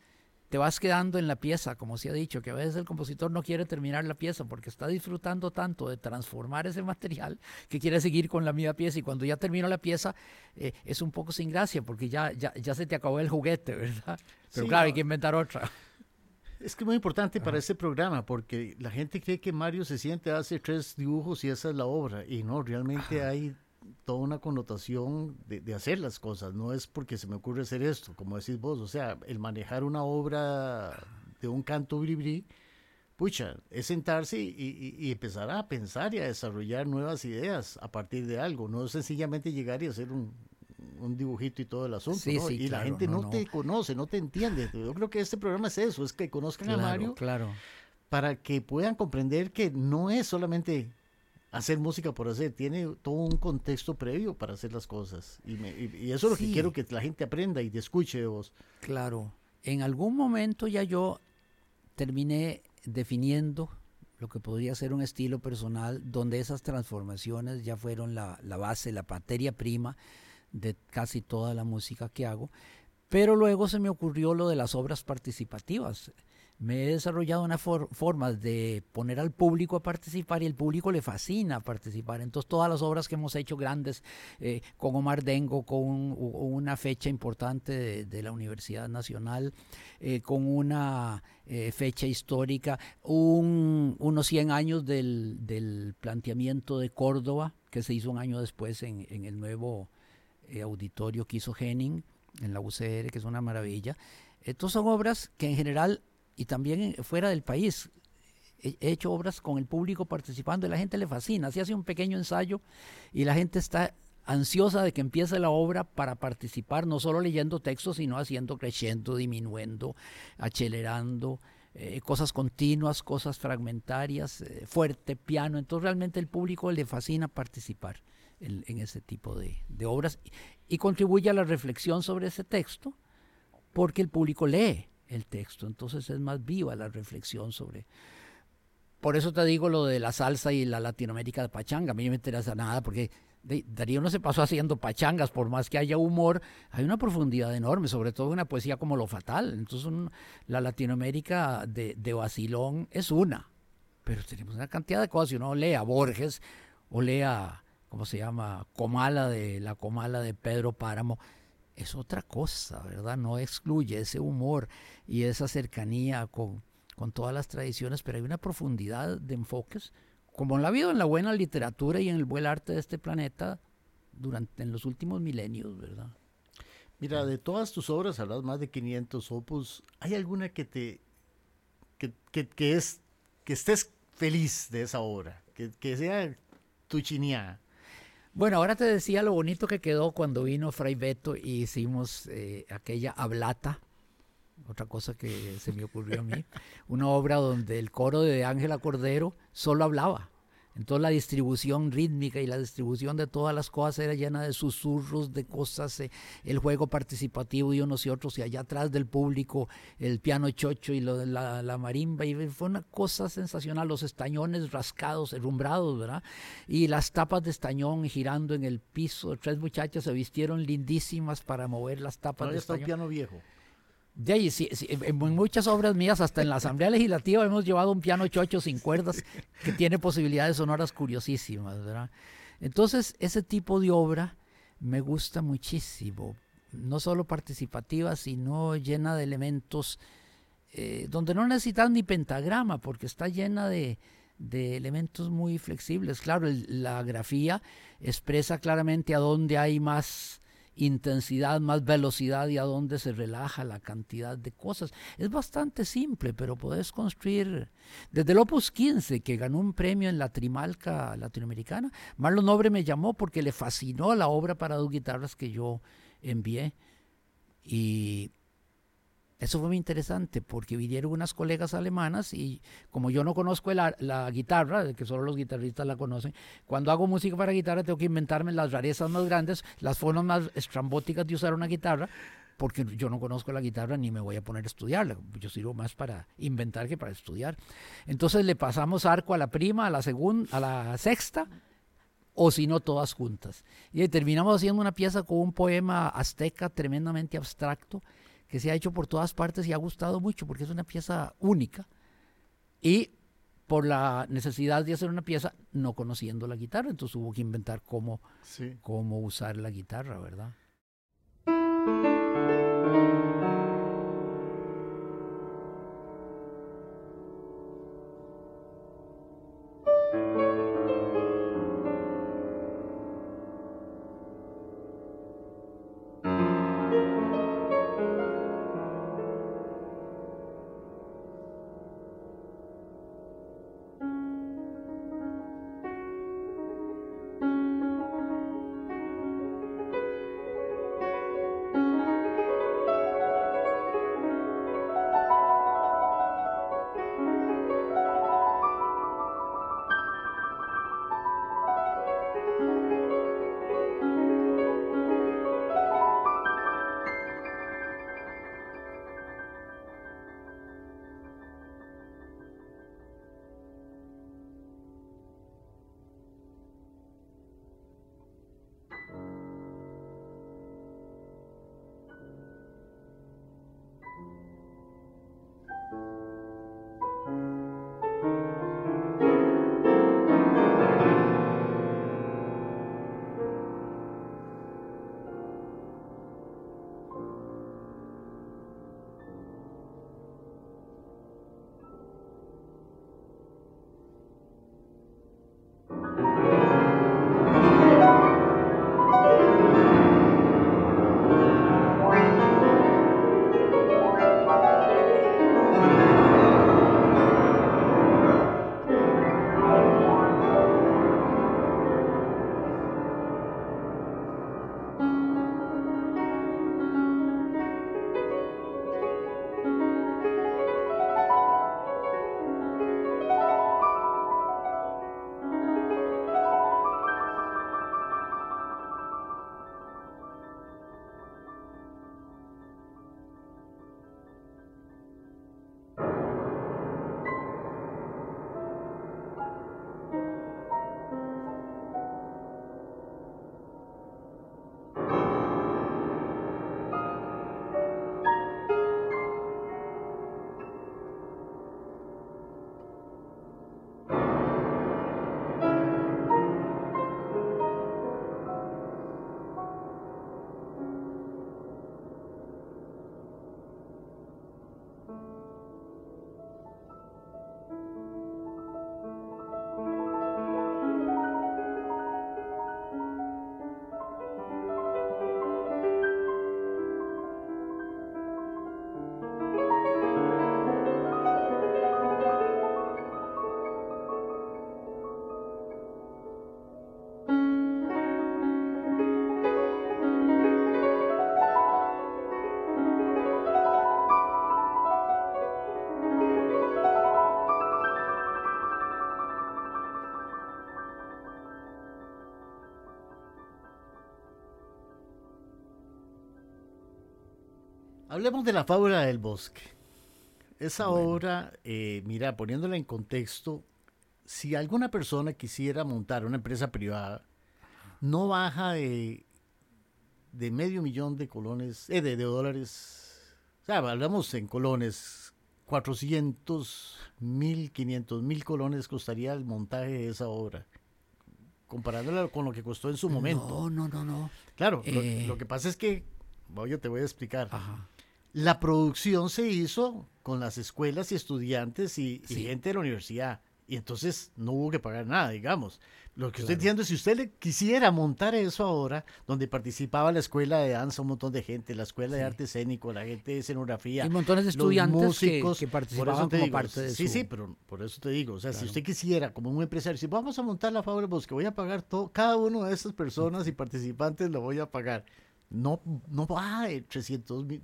B: te vas quedando en la pieza, como se ha dicho, que a veces el compositor no quiere terminar la pieza porque está disfrutando tanto de transformar ese material que quiere seguir con la misma pieza y cuando ya terminó la pieza eh, es un poco sin gracia porque ya, ya, ya se te acabó el juguete, ¿verdad? Pero claro, hay que inventar otra.
A: Es que es muy importante para este programa porque la gente cree que Mario se siente, hace tres dibujos y esa es la obra. Y no, realmente hay toda una connotación de, hacer las cosas. No es porque se me ocurre hacer esto, como decís vos. O sea, el manejar una obra de un canto bribri, pucha, es sentarse y, y, empezar a pensar y a desarrollar nuevas ideas a partir de algo. No es sencillamente llegar y hacer un, un dibujito y todo el asunto, y la gente no, te conoce, no te entiende. Yo creo que este programa es eso, es que conozcan a Mario
B: claro.
A: para que puedan comprender que no es solamente hacer música por hacer, tiene todo un contexto previo para hacer las cosas. Y, eso es lo que quiero que la gente aprenda y te escuche de vos.
B: Claro, en algún momento ya yo terminé definiendo lo que podría ser un estilo personal donde esas transformaciones ya fueron la, la base, la materia prima de casi toda la música que hago. Pero luego se me ocurrió lo de las obras participativas. Me he desarrollado una forma de poner al público a participar y el público le fascina participar. Entonces todas las obras que hemos hecho grandes eh, con Omar Dengo, con una fecha importante de, la Universidad Nacional, eh, con una eh, fecha histórica, unos 100 años del, planteamiento de Córdoba, que se hizo un año después en el nuevo eh, auditorio que Henning en la UCR, que es una maravilla. Estos son obras que en general, y también fuera del país, he hecho obras con el público participando y la gente le fascina. Así hace un pequeño ensayo y la gente está ansiosa de que empiece la obra para participar, no solo leyendo textos, sino haciendo, creciendo, disminuyendo, acelerando, eh, cosas continuas, cosas fragmentarias, eh, fuerte, piano. Entonces realmente el público le fascina participar en, ese tipo de, obras y contribuye a la reflexión sobre ese texto porque el público lee el texto, entonces es más viva la reflexión sobre... Por eso te digo lo de la salsa y la Latinoamérica de pachanga, a mí no me interesa nada porque Darío no se pasó haciendo pachangas, por más que haya humor, hay una profundidad enorme, sobre todo una poesía como Lo Fatal. Entonces, la Latinoamérica de, de Basilón es una, pero tenemos una cantidad de cosas. Si uno lee a Borges o lee a, ¿cómo se llama? Comala de la Comala de Pedro Páramo, es otra cosa, ¿verdad? No excluye ese humor y esa cercanía con, con todas las tradiciones, pero hay una profundidad de enfoques, como la ha habido en la buena literatura y en el buen arte de este planeta durante en los últimos milenios, ¿verdad?
A: Mira, de todas tus obras, hablas más de 500 opus, ¿hay alguna que te que, que, es que estés feliz de esa obra, que, que sea tu?
B: Bueno, ahora te decía lo bonito que quedó cuando vino Fray Beto y hicimos eh, aquella hablata, otra cosa que se me ocurrió a mí, una obra donde el coro de Ángela Cordero solo hablaba. Entonces la distribución rítmica y la distribución de todas las cosas era llena de susurros, de cosas, eh, el juego participativo de unos y otros, y allá atrás del público el piano chocho y lo, la, la marimba, y fue una cosa sensacional, los estañones rascados, herrumbrados, ¿verdad? Y las tapas de estañón girando en el piso, tres muchachas se vistieron lindísimas para mover las tapas de estañón.
A: piano viejo.
B: De ahí, en muchas obras mías, hasta en la Asamblea Legislativa, hemos llevado un piano chocho sin cuerdas que tiene posibilidades sonoras curiosísimas, ¿verdad? Entonces, ese tipo de obra me gusta muchísimo. no solo participativa, sino llena de elementos eh, donde no necesitas ni pentagrama, porque está llena de, de elementos muy flexibles. Claro, la grafía expresa claramente a dónde hay más intensidad, más velocidad y a dónde se relaja la cantidad de cosas. Es bastante simple, pero puedes construir. Desde el Opus 15, que ganó un premio en la Trimalca latinoamericana, Marlon Nobre me llamó porque le fascinó la obra para dos guitarras que yo envié. Y eso fue muy interesante porque vinieron unas colegas alemanas y como yo no conozco la, la, guitarra, que solo los guitarristas la conocen, cuando hago música para guitarra tengo que inventarme las rarezas más grandes, las formas más estrambóticas de usar una guitarra, porque yo no conozco la guitarra ni me voy a poner a estudiarla. Yo sirvo más para inventar que para estudiar. Entonces le pasamos arco a la prima, a la segunda, a la sexta, o si no todas juntas. Y terminamos haciendo una pieza con un poema azteca tremendamente abstracto que se ha hecho por todas partes y ha gustado mucho porque es una pieza única. Y por la necesidad de hacer una pieza no conociendo la guitarra, entonces hubo que inventar cómo, cómo usar la guitarra, ¿verdad?
A: Hablemos de la fábula del bosque. Esa obra, eh, mira, poniéndola en contexto, si alguna persona quisiera montar una empresa privada, no baja de, de medio millón de colones, eh, de, dólares, o sea, hablamos en colones, 400 mil, 500 mil colones costaría el montaje de esa obra, comparándola con lo que costó en su momento.
B: No, no, no, no.
A: Claro, lo, eh. que pasa es que Oye, te voy a explicar. La producción se hizo con las escuelas y estudiantes y, gente de la universidad. Y entonces no hubo que pagar nada, digamos. Lo que estoy diciendo es, si usted le quisiera montar eso ahora, donde participaba la escuela de danza, un montón de gente, la escuela de arte escénico, la gente de escenografía.
B: Y montones de estudiantes músicos, que, participaban como parte de
A: Sí, sí, pero por eso te digo, o sea, si usted quisiera, como un empresario, si vamos a montar la Fábrica que voy a pagar todo, cada uno de esas personas y participantes lo voy a pagar no, no va de 300 mil,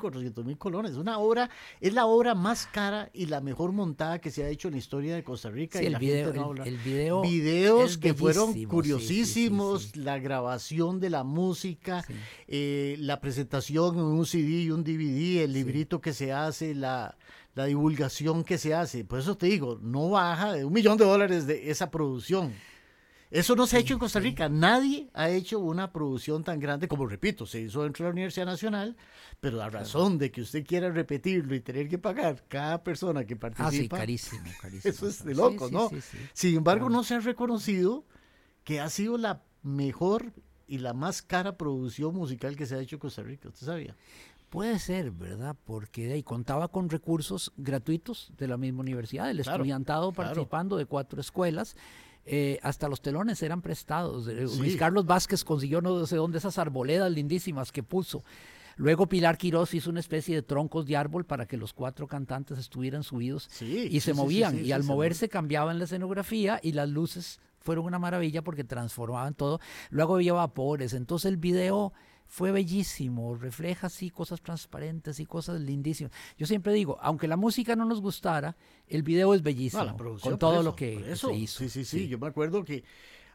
A: 400 mil colones. Una obra, es la obra más cara y la mejor montada que se ha hecho en la historia de Costa Rica. y
B: el, video, el, video,
A: Videos que fueron curiosísimos, la grabación de la música, eh, la presentación en un CD y un DVD, el librito que se hace, la, la divulgación que se hace. Por eso te digo, no baja de un millón de dólares de esa producción. Eso no se ha hecho en Costa Rica. Nadie ha hecho una producción tan grande como, repito, se hizo dentro de la Universidad Nacional, pero la razón de que usted quiera repetirlo y tener que pagar cada persona que participa. Ah, sí,
B: carísimo, carísimo.
A: Eso es de loco, ¿no? Sin embargo, no se ha reconocido que ha sido la mejor y la más cara producción musical que se ha hecho en Costa Rica. ¿Usted sabía?
B: Puede ser, ¿verdad? Porque ahí contaba con recursos gratuitos de la misma universidad, el estudiantado participando de cuatro escuelas eh, hasta los telones eran prestados. Eh, Luis Carlos Vázquez consiguió no sé dónde esas arboledas lindísimas que puso. Luego Pilar Quirós hizo una especie de troncos de árbol para que los cuatro cantantes estuvieran subidos y se movían. y al moverse cambiaban la escenografía y las luces fueron una maravilla porque transformaban todo. Luego había vapores. Entonces el video fue bellísimo, refleja así cosas transparentes y cosas lindísimas. Yo siempre digo, aunque la música no nos gustara, el video es bellísimo, con todo lo que se hizo.
A: Sí, sí, sí, yo me acuerdo que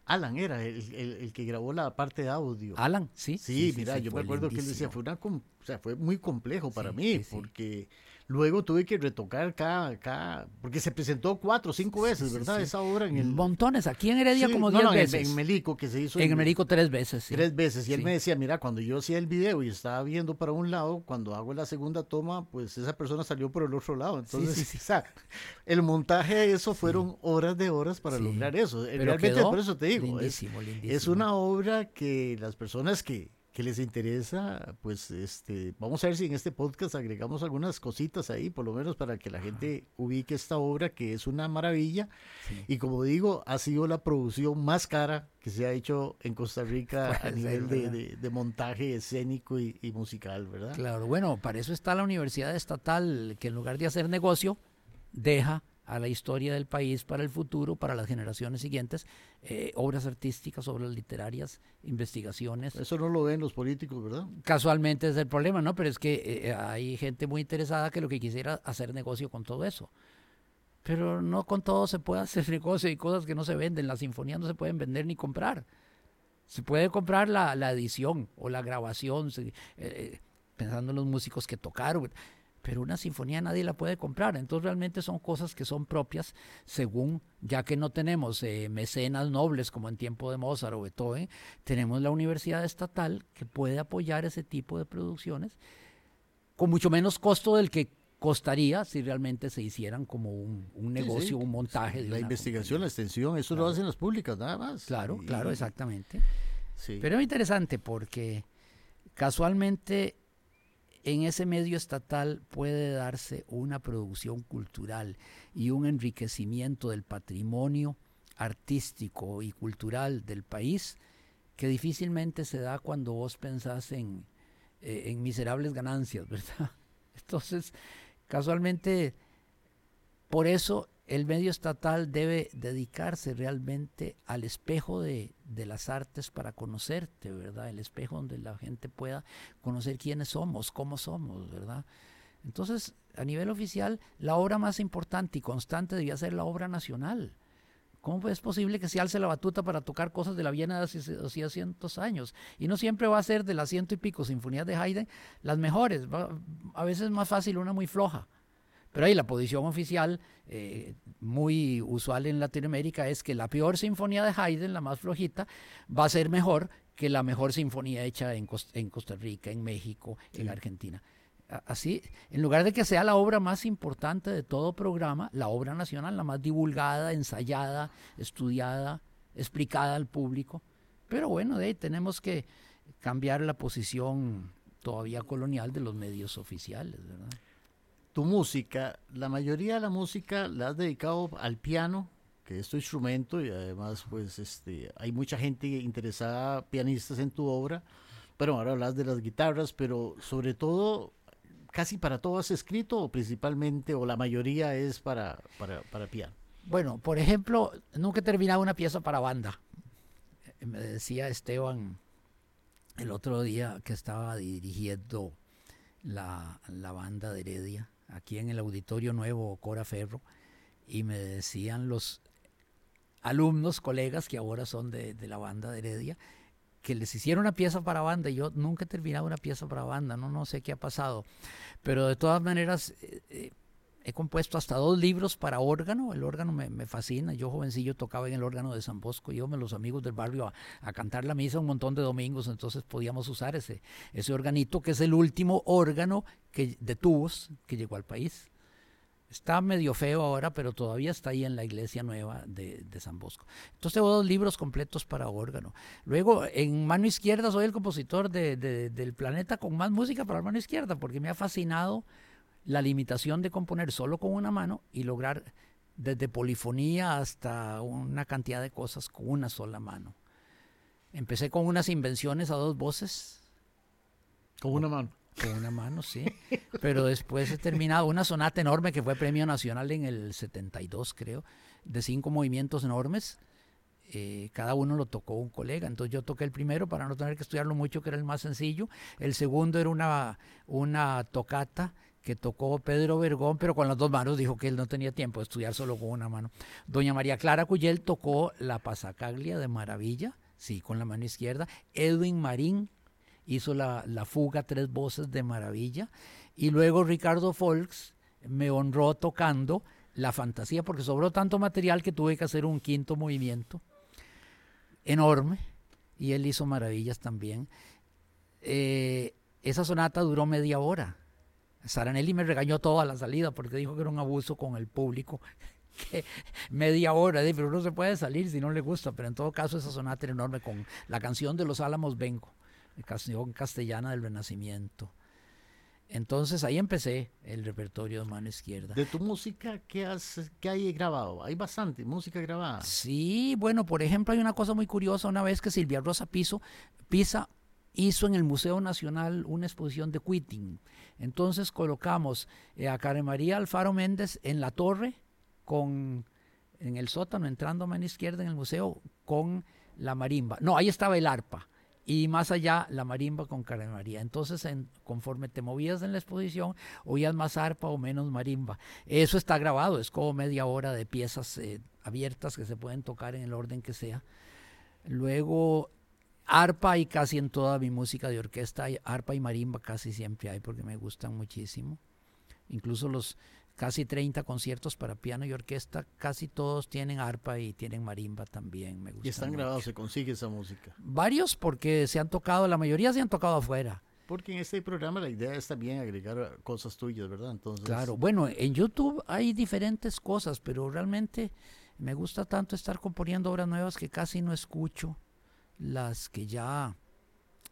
A: Alan era el, que grabó la parte de audio.
B: Alan, sí.
A: Sí, mira, yo me acuerdo que él decía, fue, una, o sea, fue muy complejo para mí, porque Luego tuve que retocar cada, cada porque se presentó cuatro o cinco veces, ¿verdad? Esa obra en el...
B: Montones, aquí en Heredia como diez veces.
A: En, Melico, que se hizo...
B: En, Melico tres veces,
A: Tres veces, y él me decía, mira, cuando yo hacía el video y estaba viendo para un lado, cuando hago la segunda toma, pues esa persona salió por el otro lado. Entonces, o sea, el montaje de eso fueron horas de horas para lograr eso. Realmente, por eso te digo, es una obra que las personas que que les interesa, pues este, vamos a ver si en este podcast agregamos algunas cositas ahí, por lo menos para que la gente ubique esta obra que es una maravilla. Y como digo, ha sido la producción más cara que se ha hecho en Costa Rica a nivel de, montaje escénico y, y musical, ¿verdad?
B: Claro, bueno, para eso está la Universidad Estatal, que en lugar de hacer negocio, deja a la historia del país para el futuro, para las generaciones siguientes, eh, obras artísticas, obras literarias, investigaciones.
A: Eso no lo ven los políticos, ¿verdad?
B: Casualmente es el problema, ¿no? Pero es que eh, hay gente muy interesada que lo que quisiera hacer negocio con todo eso. Pero no con todo se puede hacer negocio, hay cosas que no se venden, las sinfonías no se pueden vender ni comprar. Se puede comprar la, edición o la grabación, eh, pensando en los músicos que tocaron pero una sinfonía nadie la puede comprar. Entonces realmente son cosas que son propias según, ya que no tenemos eh, mecenas nobles como en tiempo de Mozart o Beethoven, tenemos la universidad estatal que puede apoyar ese tipo de producciones con mucho menos costo del que costaría si realmente se hicieran como un, negocio, un montaje.
A: la investigación, la extensión, eso lo hacen las públicas nada más.
B: Claro, claro, exactamente. Pero es interesante porque casualmente en ese medio estatal puede darse una producción cultural y un enriquecimiento del patrimonio artístico y cultural del país que difícilmente se da cuando vos pensás en, eh, en miserables ganancias, ¿verdad? Entonces, casualmente, por eso el medio estatal debe dedicarse realmente al espejo de, las artes para conocerte, ¿verdad? El espejo donde la gente pueda conocer quiénes somos, cómo somos, ¿verdad? Entonces, a nivel oficial, la obra más importante y constante debía ser la obra nacional. ¿Cómo es posible que se alce la batuta para tocar cosas de la Viena de hace 200 años? Y no siempre va a ser de las ciento y pico sinfonías de Haydn las mejores. a veces es más fácil una muy floja. Pero ahí la posición oficial, eh, muy usual en Latinoamérica, es que la peor sinfonía de Haydn, la más flojita, va a ser mejor que la mejor sinfonía hecha en, Costa Rica, en México, en Argentina. Así, en lugar de que sea la obra más importante de todo programa, la obra nacional, la más divulgada, ensayada, estudiada, explicada al público. Pero bueno, de ahí tenemos que cambiar la posición todavía colonial de los medios oficiales, ¿verdad?
A: Tu música, la mayoría de la música la has dedicado al piano, que es tu instrumento, y además pues este, hay mucha gente interesada, pianistas en tu obra, pero ahora hablas de las guitarras, pero sobre todo, casi para todo has escrito, o principalmente, o la mayoría es para, para, para piano.
B: Bueno, por ejemplo, nunca he terminado una pieza para banda. Me decía Esteban el otro día que estaba dirigiendo la, la banda de Heredia, aquí en el Auditorio Nuevo Cora Ferro, y me decían los alumnos, colegas que ahora son de, de, la banda de Heredia, que les hicieron una pieza para banda. Yo nunca he terminado una pieza para banda, no, no sé qué ha pasado. Pero de todas maneras, eh, eh, he compuesto hasta dos libros para órgano. El órgano me, fascina. Yo jovencillo tocaba en el órgano de San Bosco. Íbamos los amigos del barrio a, cantar la misa un montón de domingos. Entonces podíamos usar ese, ese organito, que es el último órgano que, de tubos que llegó al país. Está medio feo ahora, pero todavía está ahí en la iglesia nueva de, de, San Bosco. Entonces tengo dos libros completos para órgano. Luego, en mano izquierda, soy el compositor de, del planeta con más música para la mano izquierda, porque me ha fascinado la limitación de componer solo con una mano y lograr desde polifonía hasta una cantidad de cosas con una sola mano. Empecé con unas invenciones a dos voces.
A: Con una mano.
B: Con una mano, sí. Pero después he terminado una sonata enorme que fue premio nacional en el 72, creo, de cinco movimientos enormes. Eh, cada uno lo tocó un colega. Entonces yo toqué el primero para no tener que estudiarlo mucho, que era el más sencillo. El segundo era una, una tocata que tocó Pedro Vergón, pero con las dos manos, dijo que él no tenía tiempo de estudiar solo con una mano. Doña María Clara Cuyel tocó la pasacaglia de maravilla, sí, con la mano izquierda. Edwin Marín hizo la, la fuga tres voces de maravilla. Y luego Ricardo Folks me honró tocando la fantasía, porque sobró tanto material que tuve que hacer un quinto movimiento enorme, y él hizo maravillas también. Eh, esa sonata duró media hora Saranelli me regañó toda la salida porque dijo que era un abuso con el público. Que media hora, pero uno se puede salir si no le gusta. Pero en todo caso, esa sonata era enorme con la canción de los Álamos Vengo, canción castellana del Renacimiento. Entonces ahí empecé el repertorio de mano izquierda.
A: ¿De tu música qué, has, qué hay grabado? Hay bastante música grabada.
B: Sí, bueno, por ejemplo, hay una cosa muy curiosa. Una vez que Silvia Rosa Piso, Pisa hizo en el Museo Nacional una exposición de quitting. Entonces colocamos eh, a Karen María Alfaro Méndez en la torre con en el sótano entrando a mano izquierda en el museo con la marimba. No, ahí estaba el arpa y más allá la marimba con Karen María. Entonces, en, conforme te movías en la exposición, oías más arpa o menos marimba. Eso está grabado, es como media hora de piezas eh, abiertas que se pueden tocar en el orden que sea. Luego Arpa hay casi en toda mi música de orquesta, hay arpa y marimba casi siempre hay porque me gustan muchísimo. Incluso los casi 30 conciertos para piano y orquesta, casi todos tienen arpa y tienen marimba también. Me
A: y están
B: mucho.
A: grabados, se consigue esa música.
B: Varios porque se han tocado, la mayoría se han tocado afuera.
A: Porque en este programa la idea es también agregar cosas tuyas, ¿verdad? Entonces...
B: Claro, bueno, en YouTube hay diferentes cosas, pero realmente me gusta tanto estar componiendo obras nuevas que casi no escucho las que ya,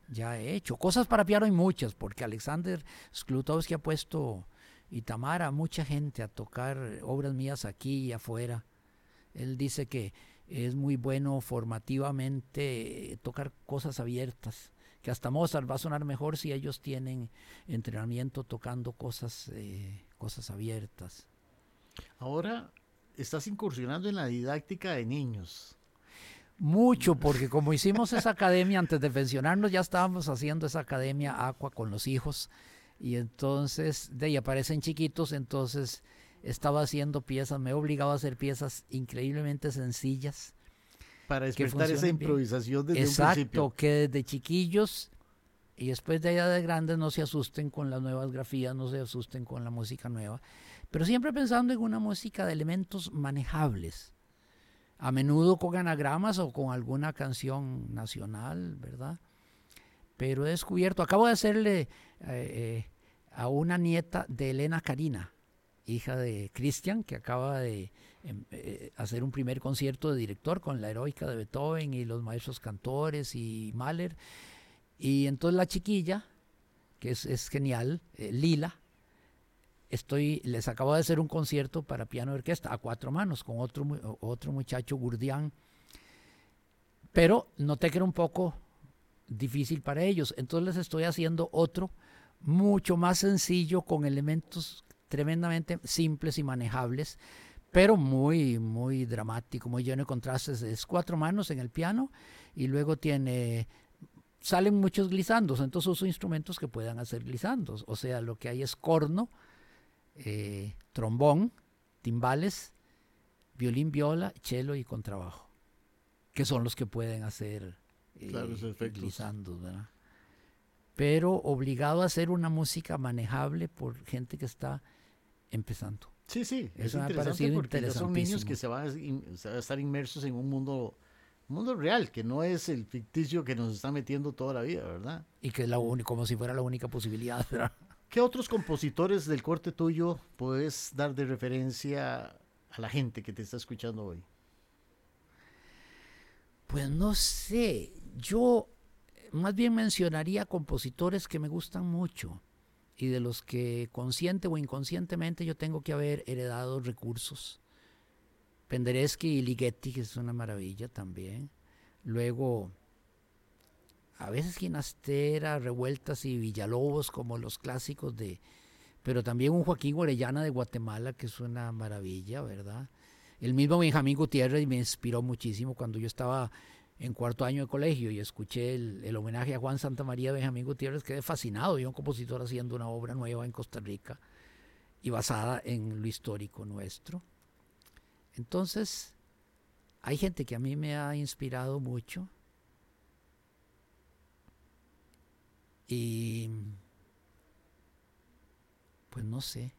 B: ya he hecho. Cosas para piano hay muchas, porque Alexander Sklutovsky ha puesto y Tamara mucha gente a tocar obras mías aquí y afuera. Él dice que es muy bueno formativamente tocar cosas abiertas, que hasta Mozart va a sonar mejor si ellos tienen entrenamiento tocando cosas, eh, cosas abiertas.
A: Ahora estás incursionando en la didáctica de niños.
B: Mucho, porque como hicimos esa academia antes de pensionarnos, ya estábamos haciendo esa academia Aqua con los hijos. Y entonces, de ahí aparecen chiquitos, entonces estaba haciendo piezas, me he obligado a hacer piezas increíblemente sencillas.
A: Para despertar esa improvisación desde
B: Exacto,
A: un principio.
B: que desde chiquillos y después de allá de grandes no se asusten con las nuevas grafías, no se asusten con la música nueva, pero siempre pensando en una música de elementos manejables a menudo con anagramas o con alguna canción nacional, ¿verdad? Pero he descubierto, acabo de hacerle eh, eh, a una nieta de Elena Karina, hija de Cristian, que acaba de eh, hacer un primer concierto de director con la heroica de Beethoven y los maestros cantores y Mahler. Y entonces la chiquilla que es, genial, Lila. Estoy, les acabo de hacer un concierto para piano y orquesta a cuatro manos con otro, otro muchacho, Gurdián. Pero noté que era un poco difícil para ellos. Entonces les estoy haciendo otro mucho más sencillo con elementos tremendamente simples y manejables, pero muy, muy dramático, muy lleno de contrastes. Es cuatro manos en el piano y luego tiene salen muchos glisandos, entonces uso instrumentos que puedan hacer glisandos. O sea, lo que hay es corno, eh, trombón, timbales, violín, viola, cello y contrabajo, que son los que pueden hacer eh, glisandos, ¿verdad? Pero obligado a hacer una música manejable por gente que está empezando.
A: Sí, sí, es interesante porque son niños que se van, a, estar inmersos en un mundo mundo real, que no es el ficticio que nos está metiendo toda la vida, ¿verdad?
B: Y que es la única, como si fuera la única posibilidad, ¿verdad?
A: ¿Qué otros compositores del corte tuyo puedes dar de referencia a la gente que te está escuchando hoy?
B: Pues no sé, yo más bien mencionaría compositores que me gustan mucho y de los que consciente o inconscientemente yo tengo que haber heredado recursos. Penderecki y Ligeti, que es una maravilla también. Luego, a veces Ginastera, Revueltas y Villalobos, como los clásicos de. Pero también un Joaquín Orellana de Guatemala, que es una maravilla, ¿verdad? El mismo Benjamín Gutiérrez me inspiró muchísimo cuando yo estaba en cuarto año de colegio y escuché el, homenaje a Juan Santa María Benjamín Gutiérrez, quedé fascinado. Yo, un compositor haciendo una obra nueva en Costa Rica y basada en lo histórico nuestro. Entonces, hay gente que a mí me ha inspirado mucho y pues no sé.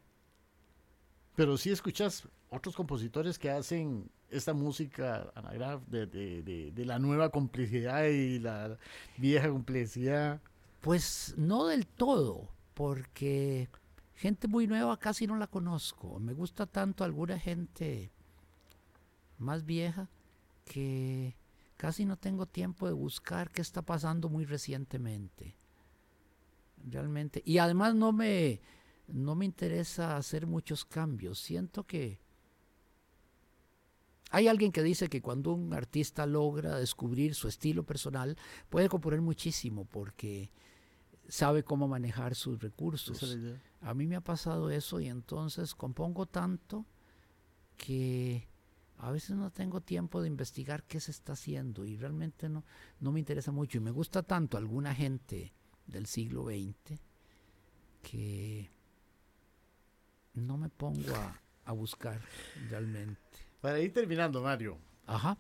A: Pero sí escuchas otros compositores que hacen esta música de, de, de, la nueva complicidad y la vieja complicidad.
B: Pues no del todo, porque gente muy nueva casi no la conozco. Me gusta tanto alguna gente más vieja que casi no tengo tiempo de buscar qué está pasando muy recientemente. Realmente. Y además no me, no me interesa hacer muchos cambios. Siento que hay alguien que dice que cuando un artista logra descubrir su estilo personal, puede componer muchísimo porque sabe cómo manejar sus recursos. A mí me ha pasado eso y entonces compongo tanto que a veces no tengo tiempo de investigar qué se está haciendo y realmente no, no me interesa mucho. Y me gusta tanto alguna gente del siglo XX que no me pongo a, a buscar realmente.
A: Para ir terminando, Mario.
B: Ajá.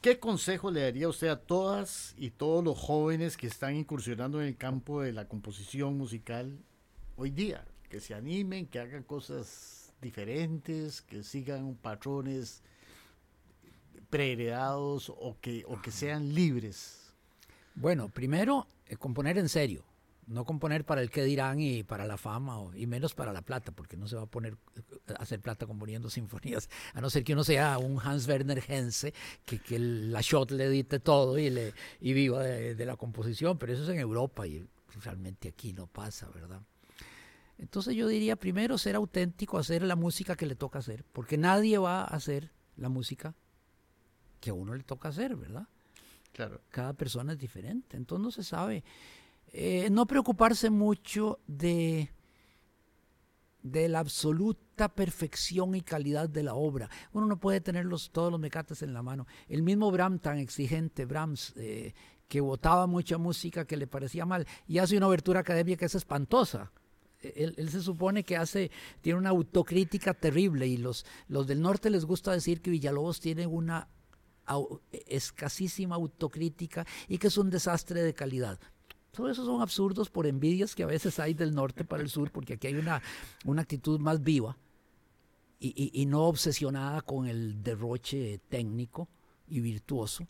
A: ¿Qué consejo le daría usted a todas y todos los jóvenes que están incursionando en el campo de la composición musical hoy día? Que se animen, que hagan cosas diferentes, que sigan patrones preheredados o que, o que sean libres?
B: Bueno, primero, eh, componer en serio. No componer para el que dirán y para la fama, o, y menos para la plata, porque no se va a poner a hacer plata componiendo sinfonías, a no ser que uno sea un Hans Werner Henze, que, la shot le edite todo y, le, y viva de la composición, pero eso es en Europa y realmente aquí no pasa, ¿verdad? Entonces yo diría primero ser auténtico, hacer la música que le toca hacer, porque nadie va a hacer la música que a uno le toca hacer, ¿verdad?
A: Claro.
B: Cada persona es diferente, entonces no se sabe. Eh, no preocuparse mucho de, de la absoluta perfección y calidad de la obra. Uno no puede tener todos los mecates en la mano. El mismo Brahms, tan exigente, Brahms, eh, que votaba mucha música que le parecía mal, y hace una obertura académica que es espantosa. Él, él, se supone que hace, tiene una autocrítica terrible y los, los del norte les gusta decir que Villalobos tiene una escasísima autocrítica y que es un desastre de calidad. Todo eso son absurdos por envidias que a veces hay del norte para el sur, porque aquí hay una, una actitud más viva y, y, no obsesionada con el derroche técnico y virtuoso.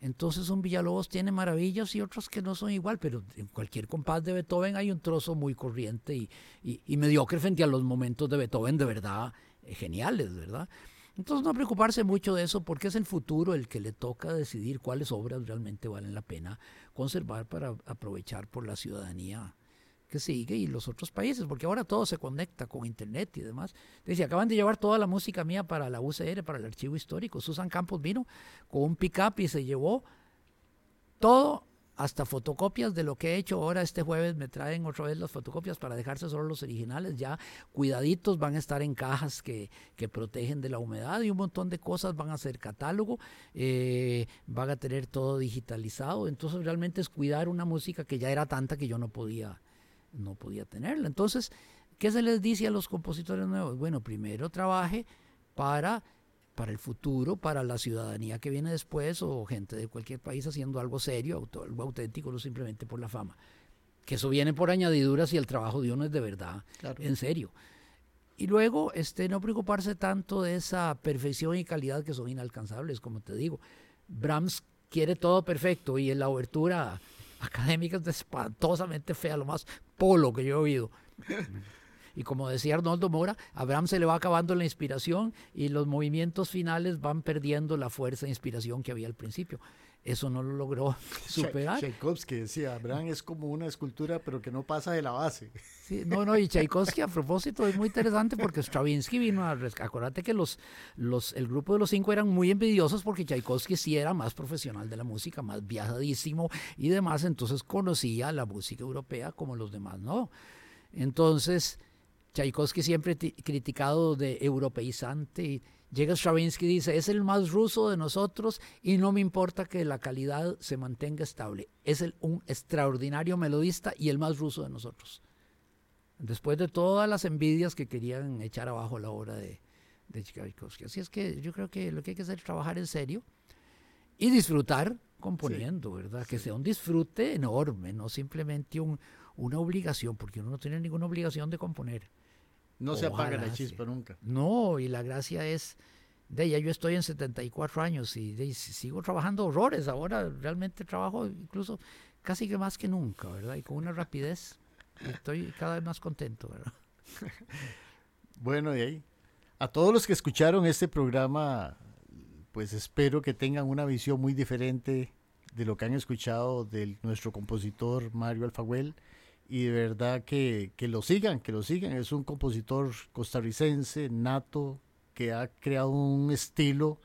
B: Entonces un Villalobos tiene maravillas y otros que no son igual, pero en cualquier compás de Beethoven hay un trozo muy corriente y, y, y mediocre frente a los momentos de Beethoven de verdad eh, geniales, ¿verdad? Entonces no preocuparse mucho de eso porque es el futuro el que le toca decidir cuáles obras realmente valen la pena conservar para aprovechar por la ciudadanía que sigue y los otros países, porque ahora todo se conecta con internet y demás. Dice, acaban de llevar toda la música mía para la UCR, para el archivo histórico. Susan Campos vino con un pick-up y se llevó todo hasta fotocopias de lo que he hecho. Ahora este jueves me traen otra vez las fotocopias para dejarse solo los originales. Ya cuidaditos van a estar en cajas que, que protegen de la humedad y un montón de cosas van a ser catálogo. Eh, van a tener todo digitalizado. Entonces realmente es cuidar una música que ya era tanta que yo no podía, no podía tenerla. Entonces, ¿qué se les dice a los compositores nuevos? Bueno, primero trabaje para para el futuro, para la ciudadanía que viene después o gente de cualquier país haciendo algo serio, algo auténtico, no simplemente por la fama. Que eso viene por añadiduras y el trabajo de uno es de verdad, en serio. Y luego, este, no preocuparse tanto de esa perfección y calidad que son inalcanzables, como te digo. Brahms quiere todo perfecto y en la obertura académica es espantosamente fea, lo más polo que yo he oído. Y como decía Arnoldo Mora, a Abraham se le va acabando la inspiración y los movimientos finales van perdiendo la fuerza e inspiración que había al principio. Eso no lo logró superar.
A: Tchaikovsky decía, Abraham es como una escultura pero que no pasa de la base.
B: Sí, no, no, y Tchaikovsky a propósito es muy interesante porque Stravinsky vino a... Acuérdate que los, los, el grupo de los cinco eran muy envidiosos porque Tchaikovsky sí era más profesional de la música, más viajadísimo y demás, entonces conocía la música europea como los demás, ¿no? Entonces Tchaikovsky siempre criticado de europeizante. Llega Stravinsky y dice, es el más ruso de nosotros y no me importa que la calidad se mantenga estable. Es el, un extraordinario melodista y el más ruso de nosotros. Después de todas las envidias que querían echar abajo la obra de, de Tchaikovsky. Así es que yo creo que lo que hay que hacer es trabajar en serio y disfrutar componiendo, ¿verdad? Que sea un disfrute enorme, no simplemente un, una obligación, porque uno no tiene ninguna obligación de componer.
A: No se apaga la chispa nunca.
B: No, y la gracia es, de ella yo estoy en 74 años y sigo trabajando horrores. Ahora realmente trabajo incluso casi que más que nunca, ¿verdad? Y con una rapidez. Estoy cada vez más contento, ¿verdad?
A: bueno, y ahí. A todos los que escucharon este programa, pues espero que tengan una visión muy diferente de lo que han escuchado de nuestro compositor Mario Alfaguel y de verdad que, que, lo sigan, que lo sigan. Es un compositor costarricense, nato, que ha creado un estilo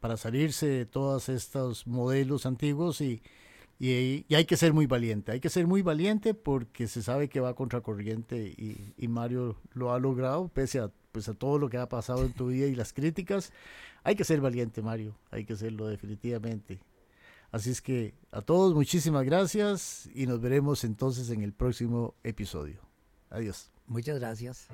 A: para salirse de todos estos modelos antiguos y, y, hay que ser muy valiente. Hay que ser muy valiente porque se sabe que va contracorriente y, y Mario lo ha logrado pese a, pues a todo lo que ha pasado en tu vida y las críticas. Hay que ser valiente, Mario. Hay que serlo definitivamente. Así es que a todos muchísimas gracias y nos veremos entonces en el próximo episodio. Adiós.
B: Muchas gracias.